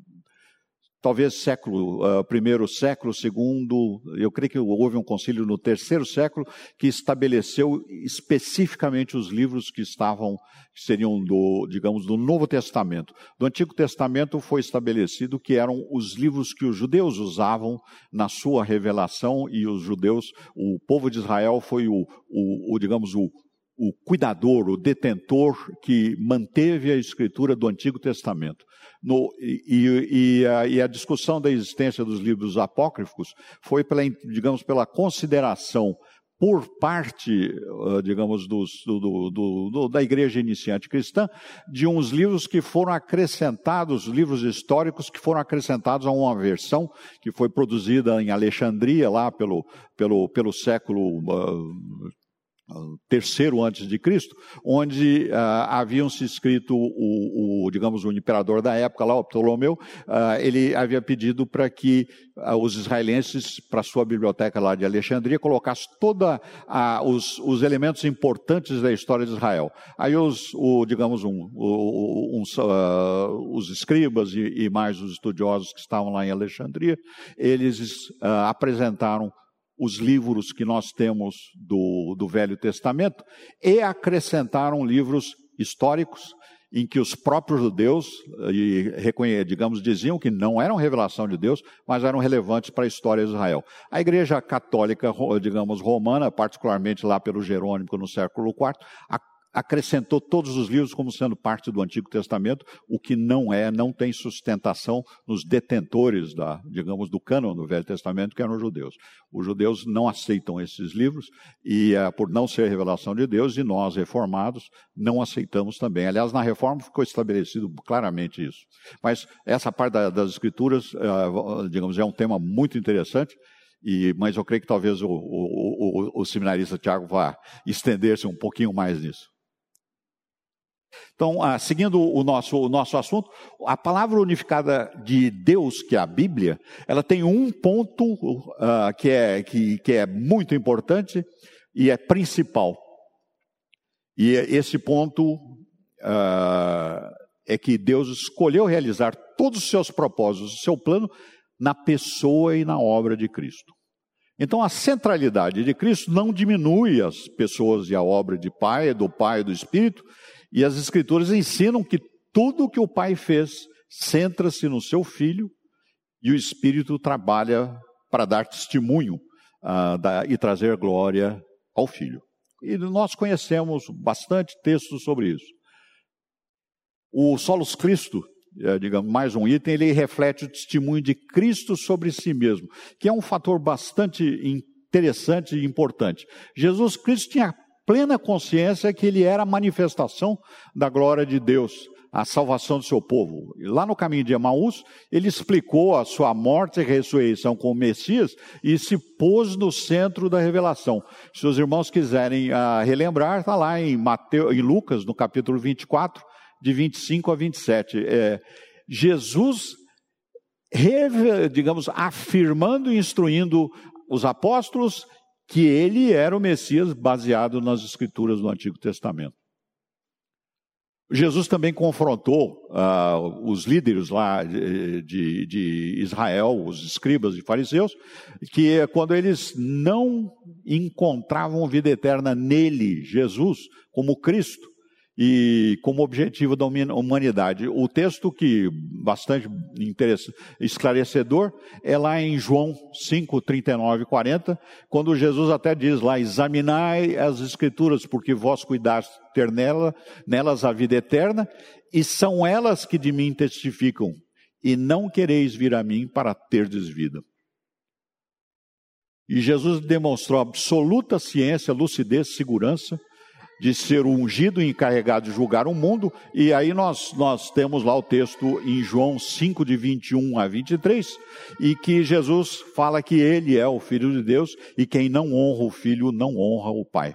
talvez século uh, primeiro, século segundo, eu creio que houve um concílio no terceiro século que estabeleceu especificamente os livros que estavam, que seriam do, digamos, do Novo Testamento. Do Antigo Testamento foi estabelecido que eram os livros que os judeus usavam na sua revelação e os judeus, o povo de Israel foi o, o, o digamos, o, o cuidador, o detentor que manteve a escritura do Antigo Testamento. No, e, e, a, e, a, discussão da existência dos livros apócrifos foi, pela, digamos, pela consideração por parte, digamos, dos, do, do, do, da igreja iniciante cristã, de uns livros que foram acrescentados, livros históricos que foram acrescentados a uma versão que foi produzida em Alexandria, lá pelo, pelo, pelo século uh, terceiro antes de Cristo, onde uh, haviam se escrito o, o, digamos, o imperador da época lá, o Ptolomeu, uh, ele havia pedido para que uh, os israelenses, para sua biblioteca lá de Alexandria, colocassem todos os, os, elementos importantes da história de Israel. Aí os, o, digamos, um, um, os escribas e, e, mais os estudiosos que estavam lá em Alexandria, eles apresentaram os livros que nós temos do, do Velho Testamento e acrescentaram livros históricos em que os próprios judeus, e, digamos, diziam que não eram revelação de Deus, mas eram relevantes para a história de Israel. A Igreja Católica, digamos, romana, particularmente lá pelo Jerônimo no século IV, acrescentou todos os livros como sendo parte do Antigo Testamento, o que não é, não tem sustentação nos detentores da, digamos, do cânon do Velho Testamento, que eram os judeus. Os judeus não aceitam esses livros e é, por não ser revelação de Deus e nós reformados não aceitamos também. Aliás, na reforma ficou estabelecido claramente isso. Mas essa parte da, das escrituras, é, digamos, é um tema muito interessante. E, mas eu creio que talvez o, o, o, o seminarista Tiago vá estender-se um pouquinho mais nisso. Então, ah, seguindo o nosso, o nosso assunto, a palavra unificada de Deus, que é a Bíblia, ela tem um ponto ah, que, é, que, que é muito importante e é principal. E esse ponto ah, é que Deus escolheu realizar todos os seus propósitos, o seu plano, na pessoa e na obra de Cristo. Então a centralidade de Cristo não diminui as pessoas e a obra de Pai, do Pai e do Espírito, e as Escrituras ensinam que tudo o que o Pai fez centra-se no seu Filho e o Espírito trabalha para dar testemunho uh, da, e trazer glória ao Filho. E nós conhecemos bastante textos sobre isso. O Solos Cristo, é, digamos, mais um item, ele reflete o testemunho de Cristo sobre si mesmo, que é um fator bastante interessante e importante. Jesus Cristo tinha plena consciência que ele era a manifestação da glória de Deus, a salvação do seu povo. E lá no caminho de Emaús, ele explicou a sua morte e ressurreição com o Messias e se pôs no centro da revelação. Se os irmãos quiserem uh, relembrar, está lá em, Mateus, em Lucas, no capítulo 24, de 25 a 27. É, Jesus, digamos, afirmando e instruindo os apóstolos que ele era o Messias baseado nas escrituras do Antigo Testamento. Jesus também confrontou uh, os líderes lá de, de, de, Israel, os escribas e fariseus, que quando eles não encontravam vida eterna nele, Jesus, como Cristo, e como objetivo da humanidade. O texto que bastante esclarecedor é lá em João 5, 39 e 40, quando Jesus até diz lá, examinai as escrituras, porque vós cuidaste ter nela, nelas a vida eterna, e são elas que de mim testificam, e não quereis vir a mim para terdes vida. E Jesus demonstrou absoluta ciência, lucidez, segurança, de ser o ungido e encarregado de julgar o mundo, e aí nós, nós temos lá o texto em João 5, de 21 a 23, e que Jesus fala que ele é o Filho de Deus, e quem não honra o Filho não honra o Pai.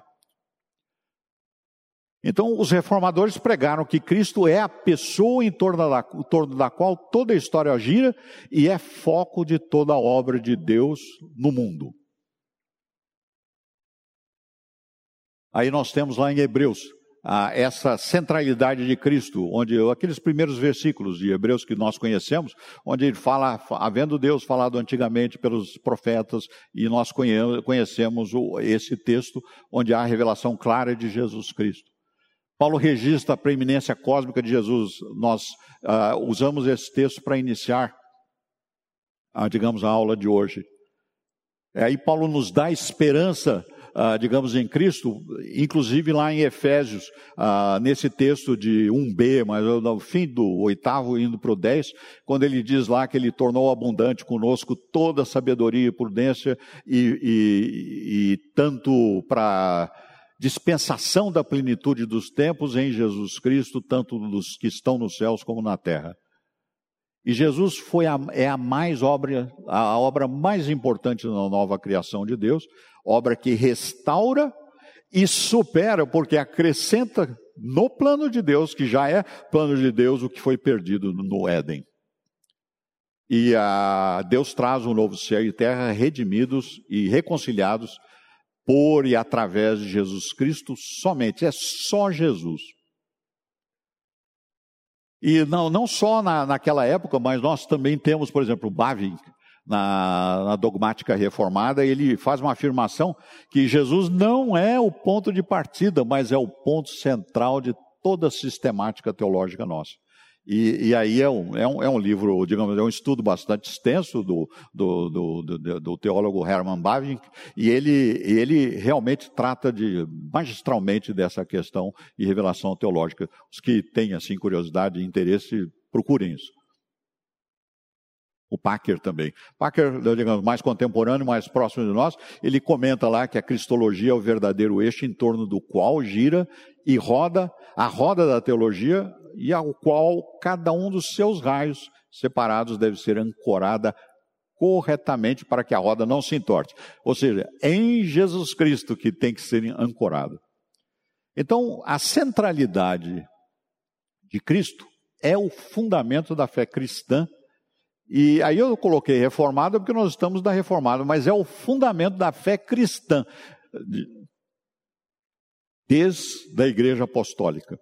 Então, os reformadores pregaram que Cristo é a pessoa em torno da, em torno da qual toda a história gira e é foco de toda a obra de Deus no mundo. Aí nós temos lá em Hebreus ah, essa centralidade de Cristo, onde aqueles primeiros versículos de Hebreus que nós conhecemos, onde ele fala, havendo Deus falado antigamente pelos profetas, e nós conhecemos esse texto onde há a revelação clara de Jesus Cristo. Paulo registra a preeminência cósmica de Jesus. Nós ah, usamos esse texto para iniciar, a, digamos, a aula de hoje. Aí Paulo nos dá esperança ah, digamos, em Cristo, inclusive lá em Efésios, ah, nesse texto de 1b, mas no fim do oitavo, indo para o 10, quando ele diz lá que ele tornou abundante conosco toda sabedoria e prudência, e, e, e tanto para dispensação da plenitude dos tempos em Jesus Cristo, tanto dos que estão nos céus como na terra. E Jesus foi a, é a mais obra, a obra mais importante na nova criação de Deus, obra que restaura e supera, porque acrescenta no plano de Deus, que já é plano de Deus, o que foi perdido no Éden. E a, Deus traz um novo céu e terra redimidos e reconciliados por e através de Jesus Cristo somente. É só Jesus. E não, não só na, naquela época, mas nós também temos, por exemplo, o Bavin, na, na, dogmática reformada, ele faz uma afirmação que Jesus não é o ponto de partida, mas é o ponto central de toda a sistemática teológica nossa. E, e aí é um, é, um, é um livro, digamos, é um estudo bastante extenso do, do, do, do, do teólogo Hermann Bavinck, e ele, ele realmente trata de, magistralmente dessa questão de revelação teológica. Os que têm, assim, curiosidade e interesse, procurem isso. O Packer também. Packer, digamos, mais contemporâneo, mais próximo de nós, ele comenta lá que a cristologia é o verdadeiro eixo em torno do qual gira e roda a roda da teologia e ao qual cada um dos seus raios separados deve ser ancorada corretamente para que a roda não se entorte. Ou seja, é em Jesus Cristo que tem que ser ancorado. Então, a centralidade de Cristo é o fundamento da fé cristã. E aí eu coloquei reformada porque nós estamos da reformada, mas é o fundamento da fé cristã desde a igreja apostólica.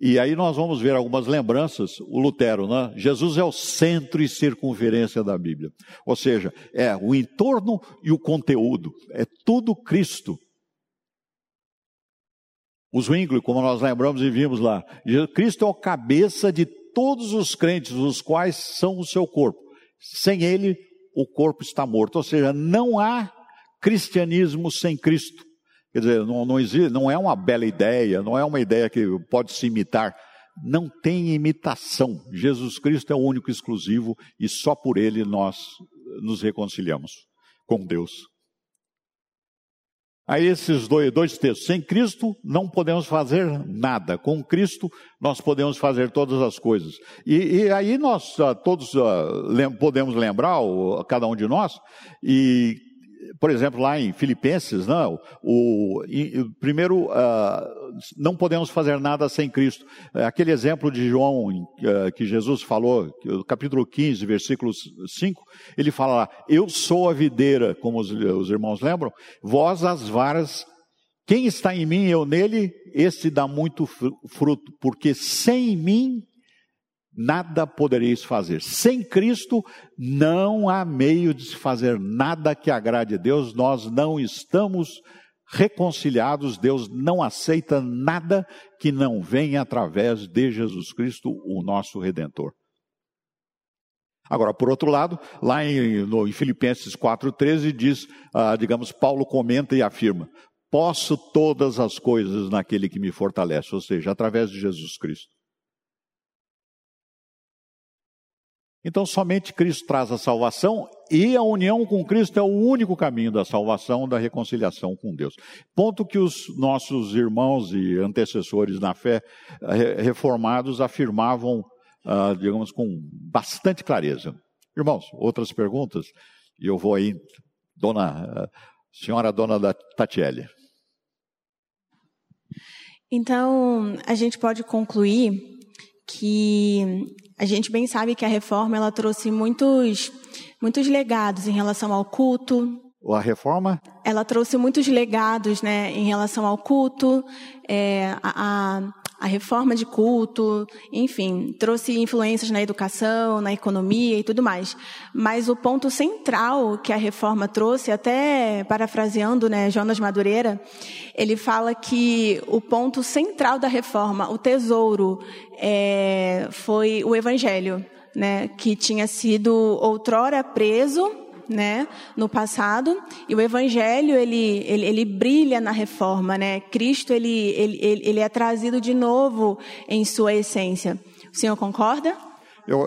E aí nós vamos ver algumas lembranças, o Lutero, né? Jesus é o centro e circunferência da Bíblia. Ou seja, é o entorno e o conteúdo, é tudo Cristo. O Zwingli, como nós lembramos e vimos lá, Cristo é o cabeça de todos os crentes, os quais são o seu corpo. Sem ele, o corpo está morto. Ou seja, não há cristianismo sem Cristo. Quer dizer, não, não, existe, não é uma bela ideia, não é uma ideia que pode se imitar. Não tem imitação. Jesus Cristo é o único exclusivo e só por ele nós nos reconciliamos com Deus. Aí esses dois, dois textos. Sem Cristo não podemos fazer nada. Com Cristo nós podemos fazer todas as coisas. E, e aí nós uh, todos uh, lem podemos lembrar, uh, cada um de nós, e por exemplo, lá em Filipenses, não, o, o primeiro, uh, não podemos fazer nada sem Cristo. É aquele exemplo de João, uh, que Jesus falou, capítulo 15, versículo 5, ele fala eu sou a videira, como os, os irmãos lembram, vós as varas, quem está em mim, eu nele, esse dá muito fruto, porque sem mim nada podereis fazer. Sem Cristo não há meio de se fazer nada que agrade a Deus, nós não estamos reconciliados, Deus não aceita nada que não venha através de Jesus Cristo, o nosso Redentor. Agora, por outro lado, lá em, no, em Filipenses 4,13 diz, ah, digamos, Paulo comenta e afirma: Posso todas as coisas naquele que me fortalece, ou seja, através de Jesus Cristo. Então, somente Cristo traz a salvação e a união com Cristo é o único caminho da salvação, da reconciliação com Deus. Ponto que os nossos irmãos e antecessores na fé eh, reformados afirmavam, ah, digamos, com bastante clareza. Irmãos, outras perguntas? E eu vou aí, dona, senhora dona da Tatiele. Então, a gente pode concluir que a gente bem sabe que a reforma ela trouxe muitos muitos legados em relação ao culto. A reforma? Ela trouxe muitos legados, né, em relação ao culto, é, a, a a reforma de culto, enfim, trouxe influências na educação, na economia e tudo mais. Mas o ponto central que a reforma trouxe, até parafraseando, né, Jonas Madureira, ele fala que o ponto central da reforma, o tesouro, é, foi o evangelho, né, que tinha sido outrora preso né, no passado, e o evangelho ele, ele, ele brilha na reforma, né? Cristo ele, ele, ele é trazido de novo em sua essência. O senhor concorda? Eu,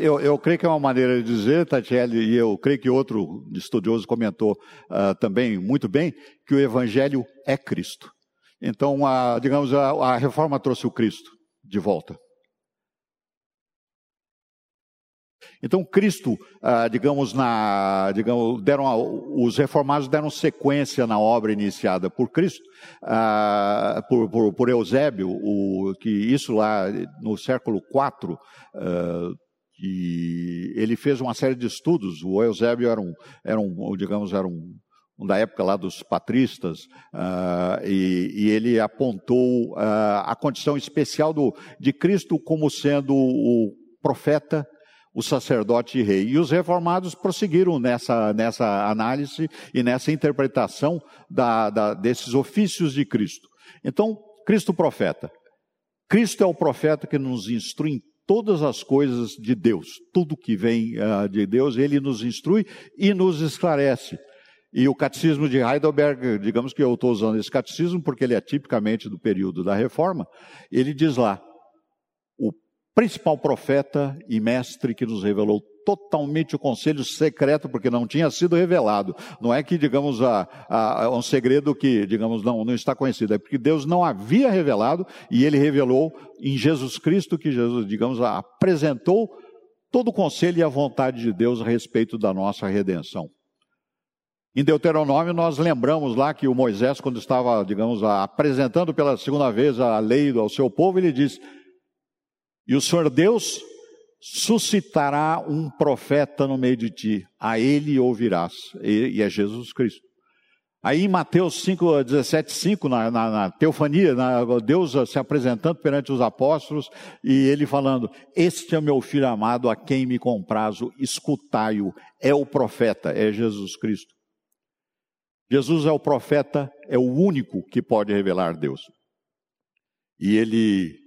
eu, eu, creio que é uma maneira de dizer, Tatiele, e eu creio que outro estudioso comentou uh, também muito bem, que o Evangelho é Cristo. Então, a, digamos, a, a reforma trouxe o Cristo de volta. Então Cristo, ah, digamos, na, digamos, deram, os reformados deram sequência na obra iniciada por Cristo, ah, por, por, por, Eusébio, o, que isso lá no século IV, ah, e ele fez uma série de estudos. O Eusébio era um, era um digamos, era um da época lá dos patristas, uh, e, e, ele apontou uh, a condição especial do, de Cristo como sendo o profeta o sacerdote e rei. E os reformados prosseguiram nessa, nessa análise e nessa interpretação da, da, desses ofícios de Cristo. Então, Cristo profeta. Cristo é o profeta que nos instrui em todas as coisas de Deus. Tudo que vem uh, de Deus, ele nos instrui e nos esclarece. E o catecismo de Heidelberg, digamos que eu estou usando esse catecismo porque ele é tipicamente do período da reforma, ele diz lá: principal profeta e mestre que nos revelou totalmente o conselho secreto, porque não tinha sido revelado. Não é que, digamos, a, a, um segredo que, digamos, não, não está conhecido. É porque Deus não havia revelado e ele revelou em Jesus Cristo, que Jesus, digamos, apresentou todo o conselho e a vontade de Deus a respeito da nossa redenção. Em Deuteronômio, nós lembramos lá que o Moisés, quando estava, digamos, apresentando pela segunda vez a lei ao seu povo, ele diz: E o Senhor Deus suscitará um profeta no meio de ti, a ele ouvirás, e, é Jesus Cristo. Aí em Mateus 5, 17, 5, na, na, na teofania, na, Deus se apresentando perante os apóstolos e ele falando: Este é meu filho amado a quem me comprazo, escutai-o. É o profeta, é Jesus Cristo. Jesus é o profeta, é o único que pode revelar Deus. E ele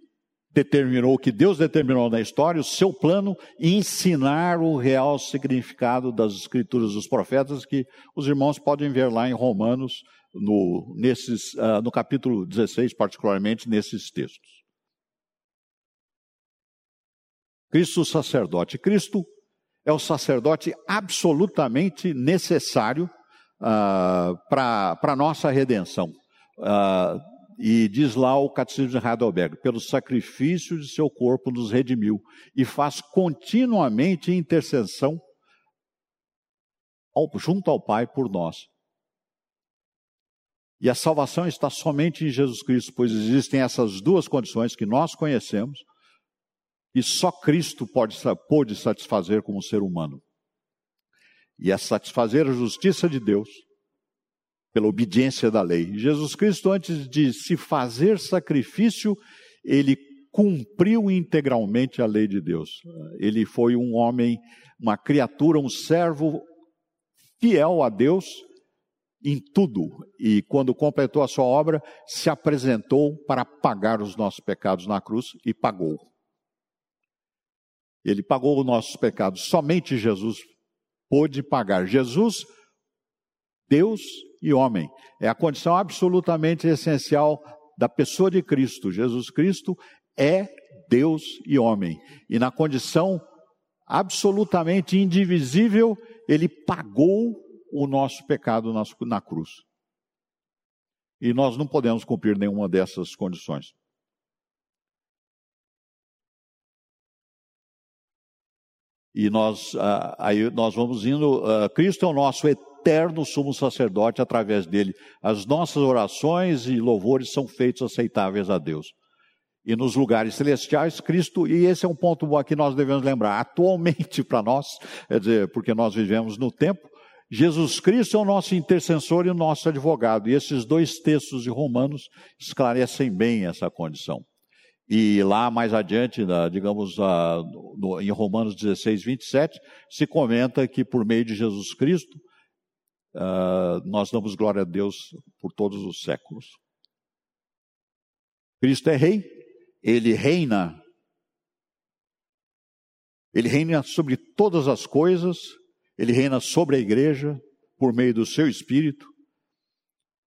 determinou, que Deus determinou na história, o seu plano ensinar o real significado das escrituras dos profetas, que os irmãos podem ver lá em Romanos, no, nesses, uh, no capítulo 16, particularmente nesses textos. Cristo o sacerdote. Cristo é o sacerdote absolutamente necessário uh, para a nossa redenção. Uh, e diz lá o Catecismo de Heidelberg: pelo sacrifício de seu corpo nos redimiu e faz continuamente intercessão ao, junto ao Pai por nós. E a salvação está somente em Jesus Cristo, pois existem essas duas condições que nós conhecemos e só Cristo pode, pode satisfazer como ser humano. E é satisfazer a justiça de Deus pela obediência da lei. Jesus Cristo, antes de se fazer sacrifício, ele cumpriu integralmente a lei de Deus. Ele foi um homem, uma criatura, um servo fiel a Deus em tudo. E quando completou a sua obra, se apresentou para pagar os nossos pecados na cruz e pagou. Ele pagou os nossos pecados. Somente Jesus pôde pagar. Jesus, Deus e homem. É a condição absolutamente essencial da pessoa de Cristo. Jesus Cristo é Deus e homem. E na condição absolutamente indivisível, ele pagou o nosso pecado na cruz. E nós não podemos cumprir nenhuma dessas condições. E nós, ah, aí nós vamos indo, ah, Cristo é o nosso eterno eterno sumo sacerdote através dele. As nossas orações e louvores são feitos aceitáveis a Deus. E nos lugares celestiais, Cristo, e esse é um ponto que nós devemos lembrar, atualmente para nós, quer dizer, porque nós vivemos no tempo, Jesus Cristo é o nosso intercessor e o nosso advogado. E esses dois textos de Romanos esclarecem bem essa condição. E lá mais adiante, digamos, em Romanos 16, 27, se comenta que por meio de Jesus Cristo, uh, nós damos glória a Deus por todos os séculos. Cristo é rei, ele reina. Ele reina sobre todas as coisas, ele reina sobre a igreja por meio do seu espírito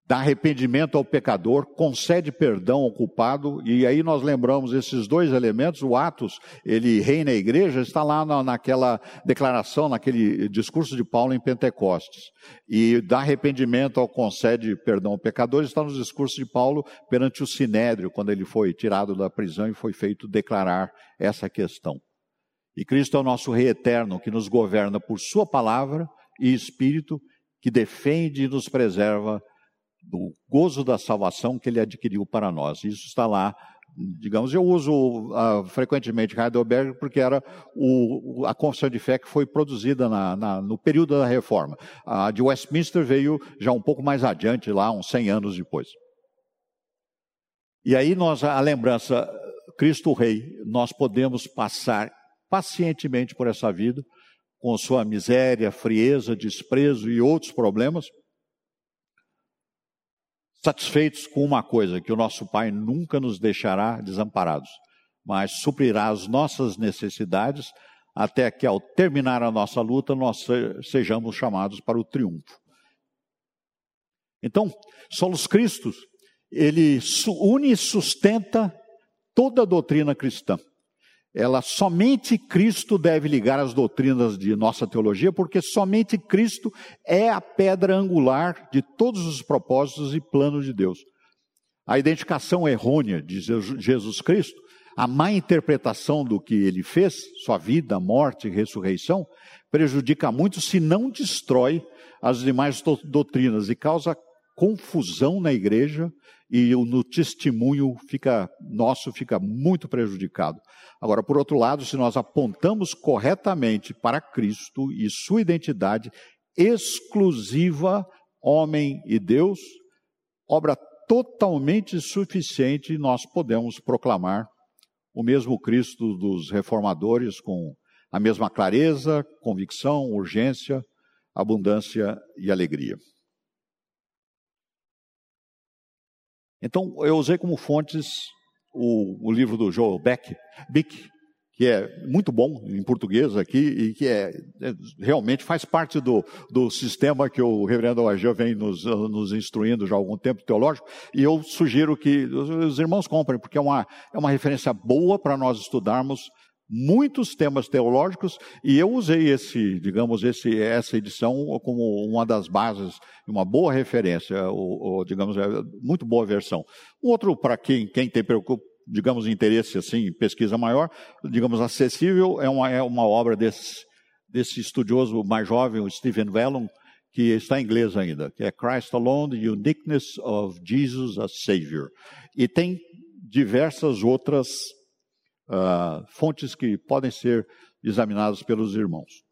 dá arrependimento ao pecador, concede perdão ao culpado, e aí nós lembramos esses dois elementos, o Atos, ele reina a igreja, está lá na, naquela declaração, naquele discurso de Paulo em Pentecostes, e dá arrependimento ao concede perdão ao pecador, está nos discursos de Paulo perante o Sinédrio, quando ele foi tirado da prisão e foi feito declarar essa questão. E Cristo é o nosso Rei eterno, que nos governa por Sua palavra e Espírito, que defende e nos preserva do gozo da salvação que ele adquiriu para nós. Isso está lá, digamos, eu uso uh, frequentemente Heidelberg porque era o, a confissão de fé que foi produzida na, na, no período da reforma. A de Westminster veio já um pouco mais adiante, lá uns 100 anos depois. E aí nós, a lembrança, Cristo Rei, nós podemos passar pacientemente por essa vida, com sua miséria, frieza, desprezo e outros problemas, satisfeitos com uma coisa, que o nosso Pai nunca nos deixará desamparados. mas suprirá as nossas necessidades até que, ao terminar a nossa luta, nós sejamos chamados para o triunfo. Então, Solos Cristos, ele une e sustenta toda a doutrina cristã. Ela somente Cristo deve ligar as doutrinas de nossa teologia, porque somente Cristo é a pedra angular de todos os propósitos e planos de Deus. A identificação errônea de Jesus Cristo, a má interpretação do que ele fez, sua vida, morte e ressurreição, prejudica muito se não destrói as demais doutrinas e causa confusão na igreja e no testemunho fica nosso fica muito prejudicado. Agora, por outro lado, se nós apontamos corretamente para Cristo e sua identidade exclusiva, homem e Deus, obra totalmente suficiente, nós podemos proclamar o mesmo Cristo dos reformadores com a mesma clareza, convicção, urgência, abundância e alegria. Então, eu usei como fontes o, o livro do Joel Beck, Bick, que é muito bom em português aqui e que é, é realmente faz parte do, do sistema que o reverendo Ageu vem nos, nos instruindo já há algum tempo teológico, e eu sugiro que os, os irmãos comprem, porque é uma, é uma referência boa para nós estudarmos muitos temas teológicos e eu usei esse, digamos, esse, essa edição como uma das bases, uma boa referência, ou, ou digamos, é, muito boa versão. Um outro para quem, quem tem digamos, interesse assim, pesquisa maior, digamos, acessível, é uma, é uma obra desse, desse estudioso mais jovem, o Stephen Vellon, que está em inglês ainda, que é Christ Alone, The Uniqueness of Jesus as Savior. E tem diversas outras uh, fontes que podem ser examinadas pelos irmãos.